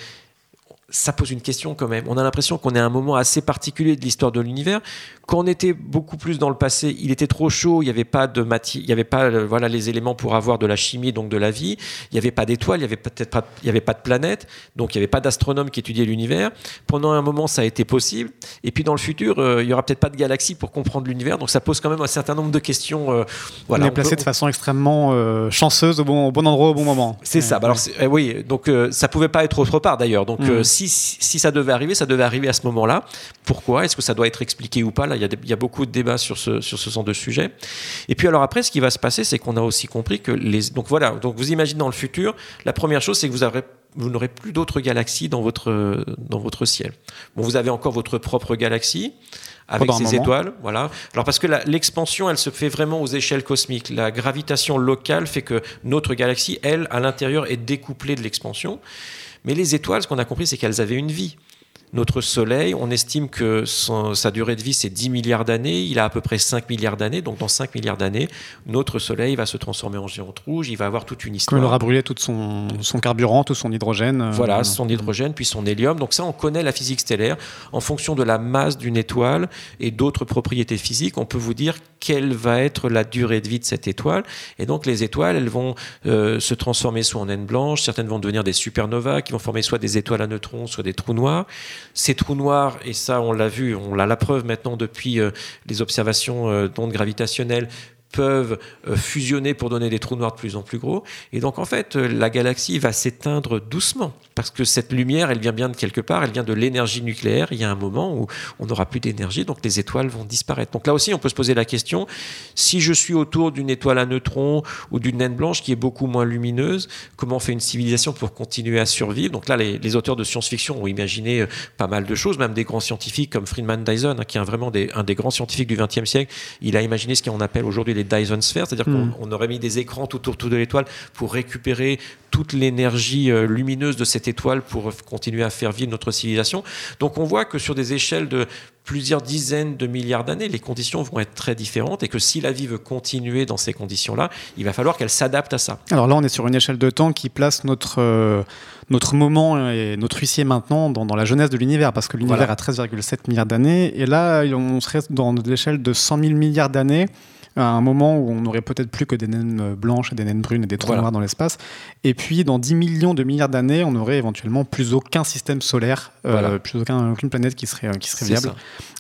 ça pose une question quand même. On a l'impression qu'on est à un moment assez particulier de l'histoire de l'univers. Quand on était beaucoup plus dans le passé, il était trop chaud, il n'y avait pas de matière, il n'y avait pas euh, voilà les éléments pour avoir de la chimie donc de la vie. Il n'y avait pas d'étoiles, il n'y avait peut-être pas, il y avait pas de planètes, donc il n'y avait pas d'astronomes qui étudiaient l'univers. Pendant un moment, ça a été possible. Et puis dans le futur, euh, il y aura peut-être pas de galaxies pour comprendre l'univers, donc ça pose quand même un certain nombre de questions. Euh, voilà, on est placé de façon extrêmement chanceuse au bon, bon, endroit au bon moment. C'est ça. Bah, alors eh oui, donc ça pouvait pas être autre part d'ailleurs. Donc mm. Si, si ça devait arriver, ça devait arriver à ce moment-là. Pourquoi? Est-ce que ça doit être expliqué ou pas? Là, il y, a beaucoup de débats sur ce, sur ce genre de sujet. Et puis alors après, ce qui va se passer, c'est qu'on a aussi compris que les... Donc voilà, donc vous imaginez dans le futur, la première chose, c'est que vous aurez vous n'aurez plus d'autres galaxies dans votre, dans votre ciel. Bon, vous avez encore votre propre galaxie avec ses étoiles, voilà. Alors parce que l'expansion, elle se fait vraiment aux échelles cosmiques. La gravitation locale fait que notre galaxie, elle, à l'intérieur, est découplée de l'expansion. Mais les étoiles, ce qu'on a compris, c'est qu'elles avaient une vie. Notre Soleil, on estime que sa durée de vie, c'est 10 milliards d'années. Il a à peu près 5 milliards d'années. Donc, dans 5 milliards d'années, notre Soleil va se transformer en géante rouge. Il va avoir toute une histoire. il aura brûlé tout son, carburant, tout son hydrogène. Euh, voilà, son hydrogène, puis son hélium. Donc, ça, on connaît la physique stellaire. En fonction de la masse d'une étoile et d'autres propriétés physiques, on peut vous dire quelle va être la durée de vie de cette étoile. Et donc, les étoiles, elles vont euh, se transformer soit en naines blanches, certaines vont devenir des supernovas qui vont former soit des étoiles à neutrons, soit des trous noirs. Ces trous noirs, et ça on l'a vu, on a la preuve maintenant depuis euh, les observations euh, d'ondes gravitationnelles, peuvent euh, fusionner pour donner des trous noirs de plus en plus gros. Et donc en fait, euh, la galaxie va s'éteindre doucement, parce que cette lumière, elle vient bien de quelque part, elle vient de l'énergie nucléaire. Il y a un moment où on n'aura plus d'énergie, donc les étoiles vont disparaître. Donc là aussi, on peut se poser la question, si je suis autour d'une étoile à neutrons ou d'une naine blanche qui est beaucoup moins lumineuse, comment fait une civilisation pour continuer à survivre? Donc là, les, auteurs de science-fiction ont imaginé euh, pas mal de choses, même des grands scientifiques comme Friedman Dyson, hein, qui est vraiment un des grands scientifiques du XXe siècle. Il a imaginé ce qu'on appelle aujourd'hui les Dyson Sphere, c'est-à-dire qu'on hmm. aurait mis des écrans tout autour de l'étoile pour récupérer toute l'énergie euh, lumineuse de cette étoile pour continuer à faire vivre notre civilisation. Donc on voit que sur des échelles de plusieurs dizaines de milliards d'années, les conditions vont être très différentes et que si la vie veut continuer dans ces conditions-là, il va falloir qu'elle s'adapte à ça. Alors là, on est sur une échelle de temps qui place notre, euh, notre moment et notre huissier maintenant dans, la jeunesse de l'univers, parce que l'univers a 13,7 milliards d'années, et là, on serait dans l'échelle de 100 000 milliards d'années à un moment où on n'aurait peut-être plus que des naines blanches et des naines brunes et des trous noirs dans l'espace. Et puis, dans 10 millions de milliards d'années, on aurait éventuellement plus aucun système solaire, euh, plus aucun, aucune planète qui serait, qui serait viable.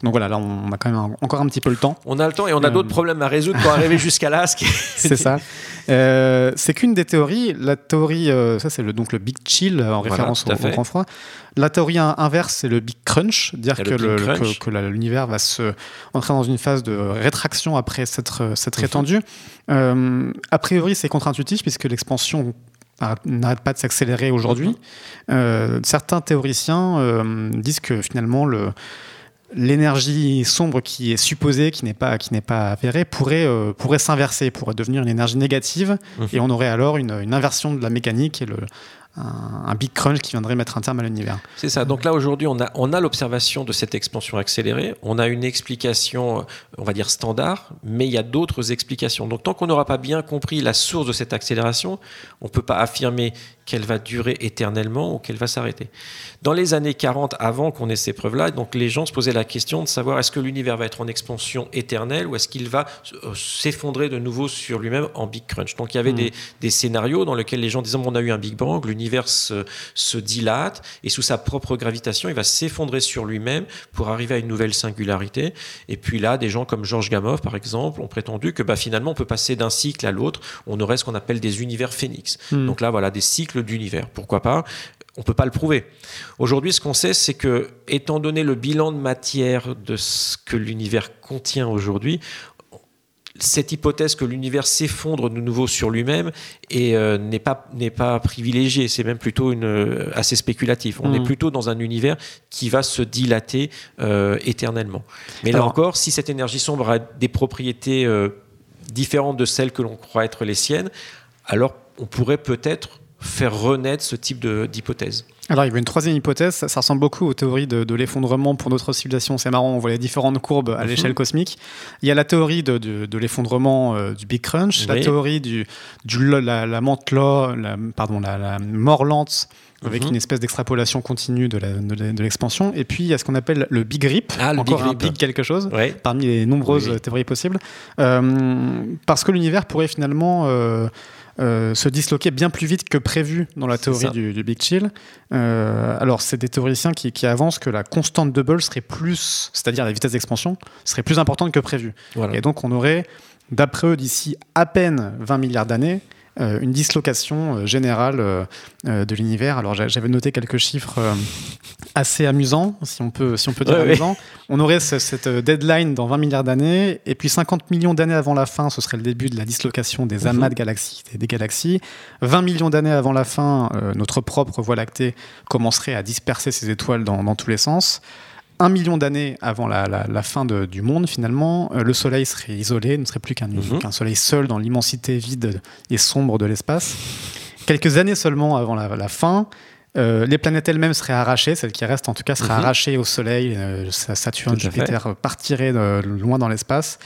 Donc voilà, là, on a quand même encore un petit peu le temps. On a le temps et on a d'autres euh, problèmes à résoudre pour arriver jusqu'à là. C'est ça. Euh, c'est qu'une des théories. La théorie, ça c'est le, donc le Big Chill en référence au, au, grand froid. La théorie inverse, c'est le Big Crunch, dire que, l'univers va se entrer dans une phase de rétraction après s'être rétendu. Euh, a priori, c'est contre-intuitif puisque l'expansion n'arrête pas de s'accélérer aujourd'hui. Mhm. Euh, certains théoriciens euh, disent que finalement le l'énergie sombre qui est supposée, qui n'est pas, qui n'est pas avérée, pourrait, pourrait s'inverser, pourrait devenir une énergie négative, mhm. et on aurait alors une, une, inversion de la mécanique et le, un, big crunch qui viendrait mettre un terme à l'univers. C'est ça. Donc là, aujourd'hui, on a, on a l'observation de cette expansion accélérée. On a une explication, on va dire standard, mais il y a d'autres explications. Donc tant qu'on n'aura pas bien compris la source de cette accélération, on ne peut pas affirmer qu'elle va durer éternellement ou qu'elle va s'arrêter. Dans les années 40, avant qu'on ait ces preuves-là, donc les gens se posaient la question de savoir est-ce que l'univers va être en expansion éternelle ou est-ce qu'il va euh, s'effondrer de nouveau sur lui-même en Big Crunch? Donc il y avait hmm. des, scénarios dans lesquels les gens disaient on a eu un Big Bang, l'univers se, se, dilate et sous sa propre gravitation, il va s'effondrer sur lui-même pour arriver à une nouvelle singularité. Et puis là, des gens comme Georges Gamow, par exemple, ont prétendu que bah, finalement on peut passer d'un cycle à l'autre, on aurait ce qu'on appelle des univers phénix. Hmm. Donc là, voilà, des cycles d'univers. Pourquoi pas? On ne peut pas le prouver. Aujourd'hui, ce qu'on sait, c'est que, étant donné le bilan de matière de ce que l'univers contient aujourd'hui, cette hypothèse que l'univers s'effondre de nouveau sur lui-même euh, n'est pas n'est pas privilégiée. C'est même plutôt une euh, assez spéculatif. On est hmm. plutôt dans un univers qui va se dilater euh, éternellement. Mais là encore, si cette énergie sombre a des propriétés différentes de celles que l'on croit être les siennes, alors on pourrait peut-être faire renaître ce type d'hypothèse. Alors, il y a une troisième hypothèse, ça, ressemble beaucoup aux théories de, l'effondrement pour notre civilisation. C'est marrant, on voit les différentes courbes à mhm. l'échelle cosmique. Il y a la théorie de, l'effondrement euh, du Big Crunch, la théorie du, la, la, pardon, la, mort lente avec mhm. une espèce d'extrapolation continue de l'expansion. et puis, il y a ce qu'on appelle le Big Rip, ah, encore un big quelque chose, parmi les nombreuses théories possibles. Euh, parce que l'univers pourrait finalement... Euh, euh, se disloquer bien plus vite que prévu dans la théorie du, Big Chill. Euh, alors, c'est des théoriciens qui, avancent que la constante de Hubble serait plus, c'est-à-dire la vitesse d'expansion, serait plus importante que prévu. Et donc, on aurait, d'après eux, d'ici à peine 20 milliards d'années, euh, une dislocation générale de l'univers. Alors j'avais noté quelques chiffres assez amusants, si on peut, si on peut dire amusants. On aurait cette deadline dans 20 milliards d'années, et puis 50 millions d'années avant la fin, ce serait le début de la dislocation des mhm. amas de galaxies, des, galaxies. 20 millions d'années avant la fin, notre propre Voie lactée commencerait à disperser ses étoiles dans, dans tous les sens un million d'années avant la, fin du monde, finalement, euh, le Soleil serait isolé, ne serait plus mhm. qu'un Soleil seul dans l'immensité vide et sombre de l'espace. Quelques années seulement avant la, fin, euh, les planètes elles-mêmes seraient arrachées, celles qui restent en tout cas seraient mhm. arrachées au Soleil, euh, Saturne, Jupiter partiraient loin dans l'espace.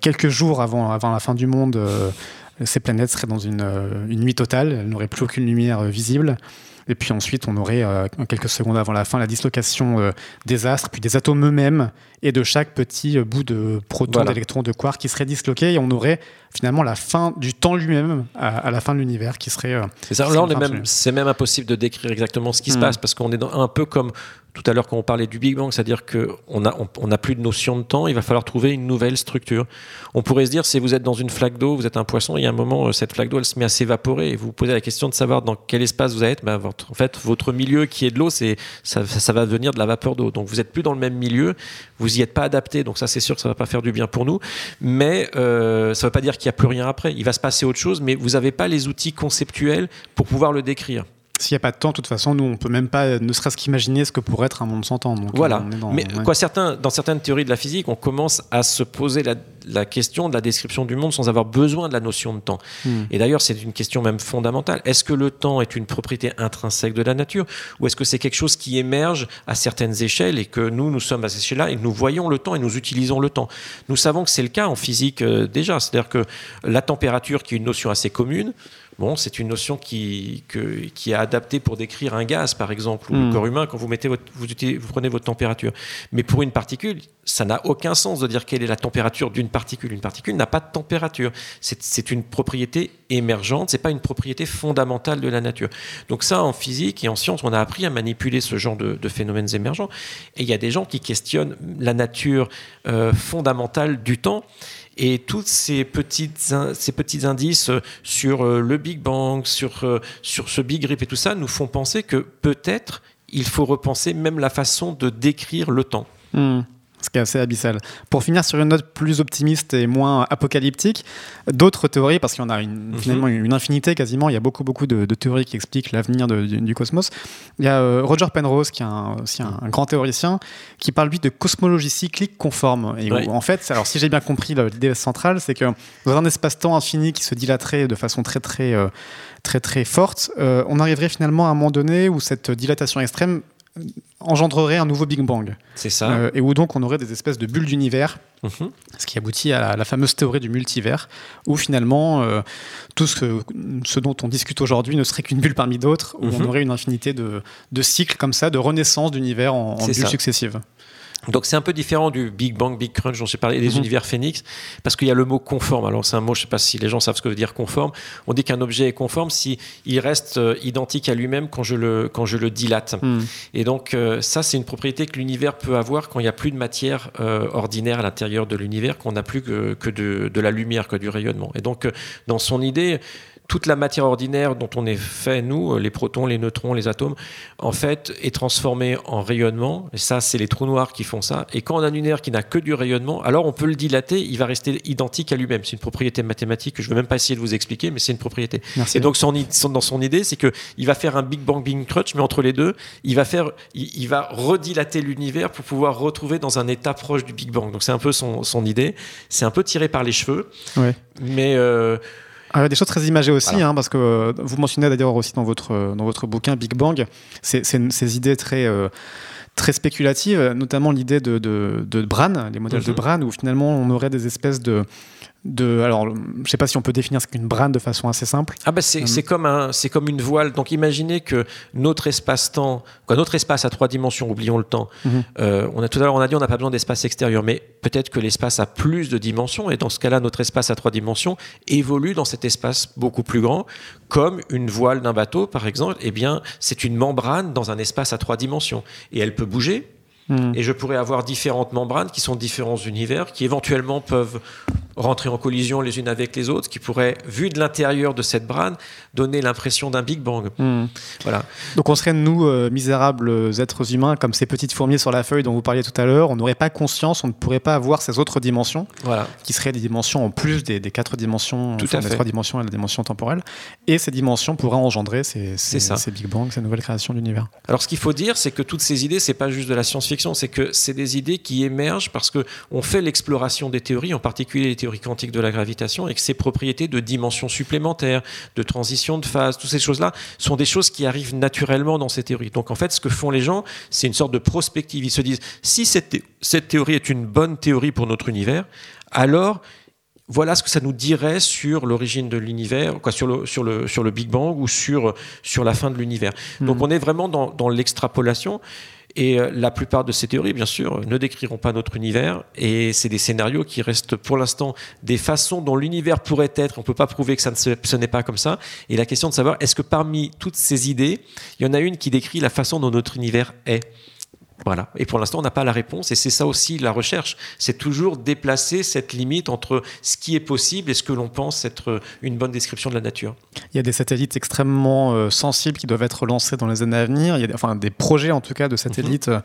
quelques jours avant, avant la fin du monde, ces planètes seraient dans une, une nuit totale, elles n'auraient plus aucune lumière visible. Et puis ensuite, on aurait, euh, quelques secondes avant la fin, la dislocation euh, des astres, puis des atomes eux-mêmes, et de chaque petit euh, bout de proton, d'électron, de quark qui serait disloqué, et on aurait finalement la fin du temps lui-même à, la fin de l'univers qui serait. c'est ça. Là, c'est même, impossible de décrire exactement ce qui se hmm. passe parce qu'on est un peu comme tout à l'heure quand on parlait du Big Bang, c'est-à-dire qu'on n'a on, plus de notion de temps, il va falloir trouver une nouvelle structure. On pourrait se dire, si vous êtes dans une flaque d'eau, vous êtes un poisson, il y a un moment, euh, cette flaque d'eau, elle se met à s'évaporer, et vous vous posez la question de savoir dans quel espace vous êtes. Ben, en fait, votre milieu qui est de l'eau, c'est, ça, va devenir de la vapeur d'eau. Donc vous n'êtes plus dans le même milieu, vous n'y êtes pas adapté, donc ça c'est sûr que ça ne va pas faire du bien pour nous, mais euh, ça ne veut pas dire qu'il n'y a plus rien après. Il va se passer autre chose, mais vous n'avez pas les outils conceptuels pour pouvoir le décrire. S'il n'y a pas de temps, de toute façon, nous, on peut même pas, ne serait-ce qu'imaginer ce que pourrait être un monde sans temps. voilà. Mais quoi, certains, dans certaines théories de la physique, on commence à se poser la, question de la description du monde sans avoir besoin de la notion de temps. Hmm. Et d'ailleurs, c'est une question même fondamentale. Est-ce que le temps est une propriété intrinsèque de la nature ou est-ce que c'est quelque chose qui émerge à certaines échelles et que nous, nous sommes à cette échelle-là et nous voyons le temps et nous utilisons le temps? Nous savons que c'est le cas en physique euh, déjà. C'est-à-dire que la température, qui est une notion assez commune, Bon, c'est une notion qui, qui est adaptée pour décrire un gaz, par exemple, ou le hmm. corps humain, quand vous, mettez votre, vous, vous, prenez votre température. Mais pour une particule, ça n'a aucun sens de dire quelle est la température d'une particule. Une particule n'a pas de température. C'est une propriété émergente, c'est pas une propriété fondamentale de la nature. Donc ça, en physique et en science, on a appris à manipuler ce genre de, phénomènes émergents. Et il y a des gens qui questionnent la nature euh, fondamentale du temps. Et tous ces, ces petits indices sur euh, le Big Bang, sur, euh, sur ce Big Rip et tout ça, nous font penser que peut-être il faut repenser même la façon de décrire le temps. Hmm ce qui est assez abyssal. Pour finir sur une note plus optimiste et moins apocalyptique, d'autres théories, parce qu'il y en a une, mhm. finalement une infinité quasiment, il y a beaucoup, beaucoup de, théories qui expliquent l'avenir du, cosmos. Il y a euh, Roger Penrose, qui est un, aussi un, grand théoricien, qui parle lui de cosmologie cyclique conforme. Et en fait, alors si j'ai bien compris l'idée centrale, c'est que dans un espace-temps infini qui se dilaterait de façon très, très, euh, très, très forte, euh, on arriverait finalement à un moment donné où cette dilatation extrême engendrerait un nouveau Big Bang. C'est ça. Euh, et où donc on aurait des espèces de bulles d'univers, mhm. ce qui aboutit à la, fameuse théorie du multivers, où finalement euh, tout ce, ce, dont on discute aujourd'hui ne serait qu'une bulle parmi d'autres, où on mhm. aurait une infinité de, de, cycles comme ça, de renaissance d'univers en, en bulles successives. Donc c'est un peu différent du Big Bang, Big Crunch dont j'ai parlé, des mhm. univers phénix, parce qu'il y a le mot conforme. Alors c'est un mot, je ne sais pas si les gens savent ce que veut dire conforme. On dit qu'un objet est conforme si il reste euh, identique à lui-même quand je le quand je le dilate. Mhm. Et donc euh, ça c'est une propriété que l'univers peut avoir quand il n'y a plus de matière euh, ordinaire à l'intérieur de l'univers, qu'on n'a plus que, que de, de, la lumière, que du rayonnement. Et donc dans son idée toute la matière ordinaire dont on est fait, nous, euh, les protons, les neutrons, les atomes, en fait, est transformée en rayonnement. Et ça, c'est les trous noirs qui font ça. Et quand on a un univers qui n'a que du rayonnement, alors on peut le dilater, il va rester identique à lui-même. C'est une propriété mathématique que je ne vais même pas essayer de vous expliquer, mais c'est une propriété. Et donc, son, dans son idée, c'est qu'il va faire un Big Bang Big Crunch, mais entre les deux, il va, faire, il, va redilater l'univers pour pouvoir retrouver dans un état proche du Big Bang. Donc, c'est un peu son, son idée. C'est un peu tiré par les cheveux. Ouais. Mais. Euh, Ah, des choses très imagées aussi, hein, parce que euh, vous mentionnez d'ailleurs aussi dans votre, dans votre bouquin Big Bang, ces idées très très spéculatives, notamment l'idée de, de, Bran, les modèles de mhm. Bran, où finalement on aurait des espèces de, de alors je sais pas si on peut définir ce qu'une brane de façon assez simple. Ah bah c'est euh, comme un c'est comme une voile. Donc imaginez que notre espace-temps notre espace à trois dimensions oublions le temps. Mhm. euh, on a tout à l'heure on a dit on n'a pas besoin d'espace extérieur mais peut-être que l'espace a plus de dimensions. Et dans ce cas-là notre espace à trois dimensions évolue dans cet espace beaucoup plus grand. Comme une voile d'un bateau par exemple eh bien c'est une membrane dans un espace à trois dimensions. Et elle peut bouger hmm. et je pourrais avoir différentes membranes qui sont différents univers qui éventuellement peuvent rentrer en collision les unes avec les autres, qui pourraient, vu de l'intérieur de cette brane, donner l'impression d'un Big Bang. Hmm. Voilà. Donc on serait, nous, euh, misérables êtres humains, comme ces petites fourmis sur la feuille dont vous parliez tout à l'heure, on n'aurait pas conscience, on ne pourrait pas avoir ces autres dimensions, voilà. qui seraient des dimensions en plus des, quatre dimensions, tout à des trois dimensions et la dimension temporelle, et ces dimensions pourraient engendrer ces, ces, ces Big Bang, ces nouvelles créations de l'univers. Alors ce qu'il faut dire, c'est que toutes ces idées, c'est pas juste de la science-fiction, c'est que c'est des idées qui émergent parce que on fait l'exploration des théories, en particulier les théories théorie quantique de la gravitation et que ses propriétés de dimension supplémentaire, de transition de phase, toutes ces choses-là sont des choses qui arrivent naturellement dans ces théories. Donc en fait, ce que font les gens, c'est une sorte de prospective. Ils se disent, si cette, cette théorie est une bonne théorie pour notre univers, alors voilà ce que ça nous dirait sur l'origine de l'univers, quoi, sur le, sur, le, sur le Big Bang ou sur, sur la fin de l'univers. Donc hmm. on est vraiment dans, dans l'extrapolation. Et euh, la plupart de ces théories, bien sûr, ne décriront pas notre univers. Et c'est des scénarios qui restent pour l'instant des façons dont l'univers pourrait être. On ne peut pas prouver que ça ne ce n'est pas comme ça. Et la question de savoir, est-ce que parmi toutes ces idées, il y en a une qui décrit la façon dont notre univers est? Voilà. Et pour l'instant, on n'a pas la réponse. Et c'est ça aussi la recherche. C'est toujours déplacer cette limite entre ce qui est possible et ce que l'on pense être une bonne description de la nature. Il y a des satellites extrêmement euh, sensibles qui doivent être lancés dans les années à venir. Il y a des, enfin, des projets, en tout cas, de satellites. Mhm.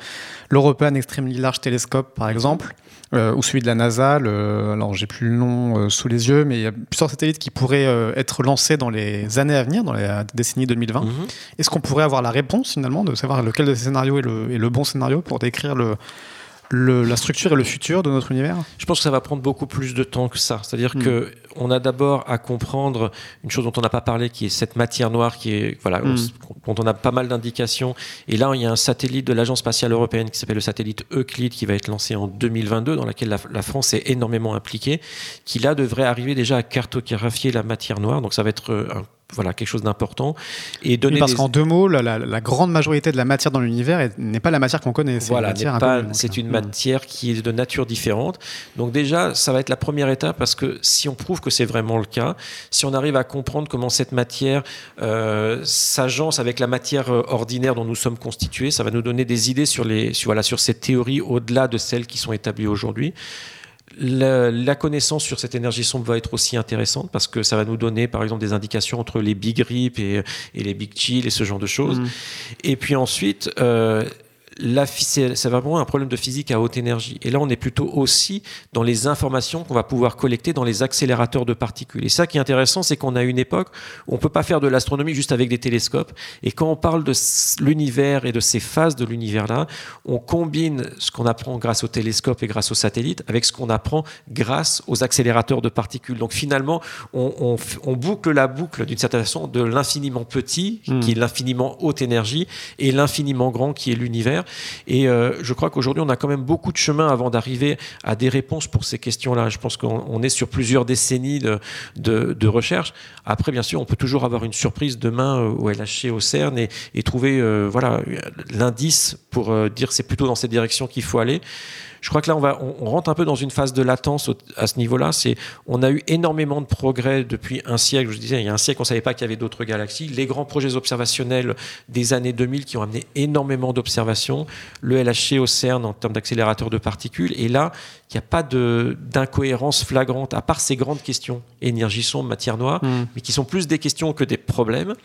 L'European Extremely Large Telescope, par exemple, euh, ou celui de la NASA. Le, alors, j'ai plus le nom euh, sous les yeux, mais il y a plusieurs satellites qui pourraient être lancés dans les années à venir, dans la décennie 2020. Mhm. Est-ce qu'on pourrait avoir la réponse, finalement, de savoir lequel de ces scénarios est le, est le bon scénario pour décrire le, la structure et le futur de notre univers? Je pense que ça va prendre beaucoup plus de temps que ça. C'est-à-dire qu'on hmm. que on a d'abord à comprendre une chose dont on n'a pas parlé, qui est cette matière noire, qui est voilà, hmm. dont on a pas mal d'indications. Et là, il y a un satellite de l'agence spatiale européenne qui s'appelle le satellite Euclid, qui va être lancé en 2022, dans lequel la, France est énormément impliquée, qui là devrait arriver déjà à cartographier la matière noire. Donc ça va être euh, un voilà quelque chose d'important et donner parce qu'en deux mots la, grande majorité de la matière dans l'univers n'est pas la matière qu'on connaît voilà c'est une matière qui est de nature différente. Donc déjà ça va être la première étape parce que si on prouve que c'est vraiment le cas si on arrive à comprendre comment cette matière euh, s'agence avec la matière euh, ordinaire dont nous sommes constitués ça va nous donner des idées sur les sur, voilà sur ces théories au-delà de celles qui sont établies aujourd'hui la, connaissance sur cette énergie sombre va être aussi intéressante parce que ça va nous donner par exemple des indications entre les big rip et, les big chill et ce genre de choses. Mm. Et puis ensuite, euh, c'est vraiment un problème de physique à haute énergie. Et là, on est plutôt aussi dans les informations qu'on va pouvoir collecter dans les accélérateurs de particules. Et ça qui est intéressant, c'est qu'on a une époque où on peut pas faire de l'astronomie juste avec des télescopes. Et quand on parle de l'univers et de ces phases de l'univers-là, on combine ce qu'on apprend grâce aux télescopes et grâce aux satellites avec ce qu'on apprend grâce aux accélérateurs de particules. Donc finalement, on, boucle la boucle d'une certaine façon de l'infiniment petit, qui est hmm. l'infiniment haute énergie, et l'infiniment grand, qui est l'univers. Et euh, je crois qu'aujourd'hui, on a quand même beaucoup de chemin avant d'arriver à des réponses pour ces questions-là. Je pense qu'on est sur plusieurs décennies de, de, recherche. Après, bien sûr, on peut toujours avoir une surprise demain euh, au LHC, au CERN et, et trouver euh, voilà l'indice pour dire c'est plutôt dans cette direction qu'il faut aller je crois que là, on, va, on, rentre un peu dans une phase de latence à ce niveau-là. C'est, on a eu énormément de progrès depuis un siècle. Je disais, il y a un siècle, on ne savait pas qu'il y avait d'autres galaxies. Les grands projets observationnels des années 2000 qui ont amené énormément d'observations. Le LHC au CERN en termes d'accélérateur de particules. Et là, il n'y a pas d'incohérence flagrante, à part ces grandes questions, énergie sombre, matière noire, hmm. mais qui sont plus des questions que des problèmes.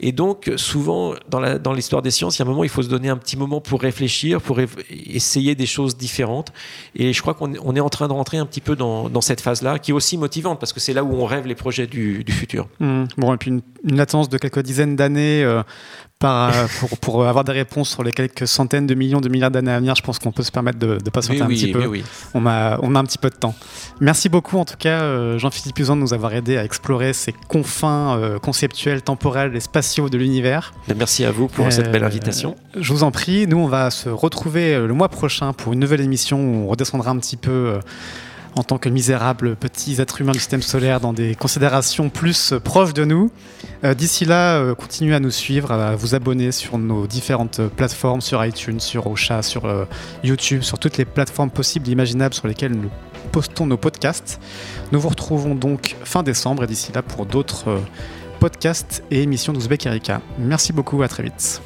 Et donc, souvent, dans l'histoire des sciences, il y a un moment, il faut se donner un petit moment pour réfléchir, pour essayer des choses différentes. Et je crois qu'on est en train de rentrer un petit peu dans, cette phase-là, qui est aussi motivante, parce que c'est là où on rêve les projets du, futur. Mmh. Bon, et puis une, latence de quelques dizaines d'années. Euh, pour, pour, avoir des réponses sur les quelques centaines de millions de milliards d'années à venir, je pense qu'on peut se permettre de, de patienter un petit peu. On, a, on a un petit peu de temps. Merci beaucoup en tout cas, euh, Jean-Philippe Usan, de nous avoir aidé à explorer ces confins euh, conceptuels, temporels et spatiaux de l'univers. Merci à vous pour cette belle invitation. Je vous en prie, nous on va se retrouver le mois prochain pour une nouvelle émission où on redescendra un petit peu en tant que misérables petits êtres humains du système solaire dans des considérations plus proches de nous. Euh, d'ici là, euh, continuez à nous suivre, à vous abonner sur nos différentes plateformes, sur iTunes, sur Ocha, sur euh, YouTube, sur toutes les plateformes possibles et imaginables sur lesquelles nous postons nos podcasts. Nous vous retrouvons donc fin décembre et d'ici là pour d'autres podcasts et émissions d'Ouzbek Erika. Merci beaucoup, à très vite.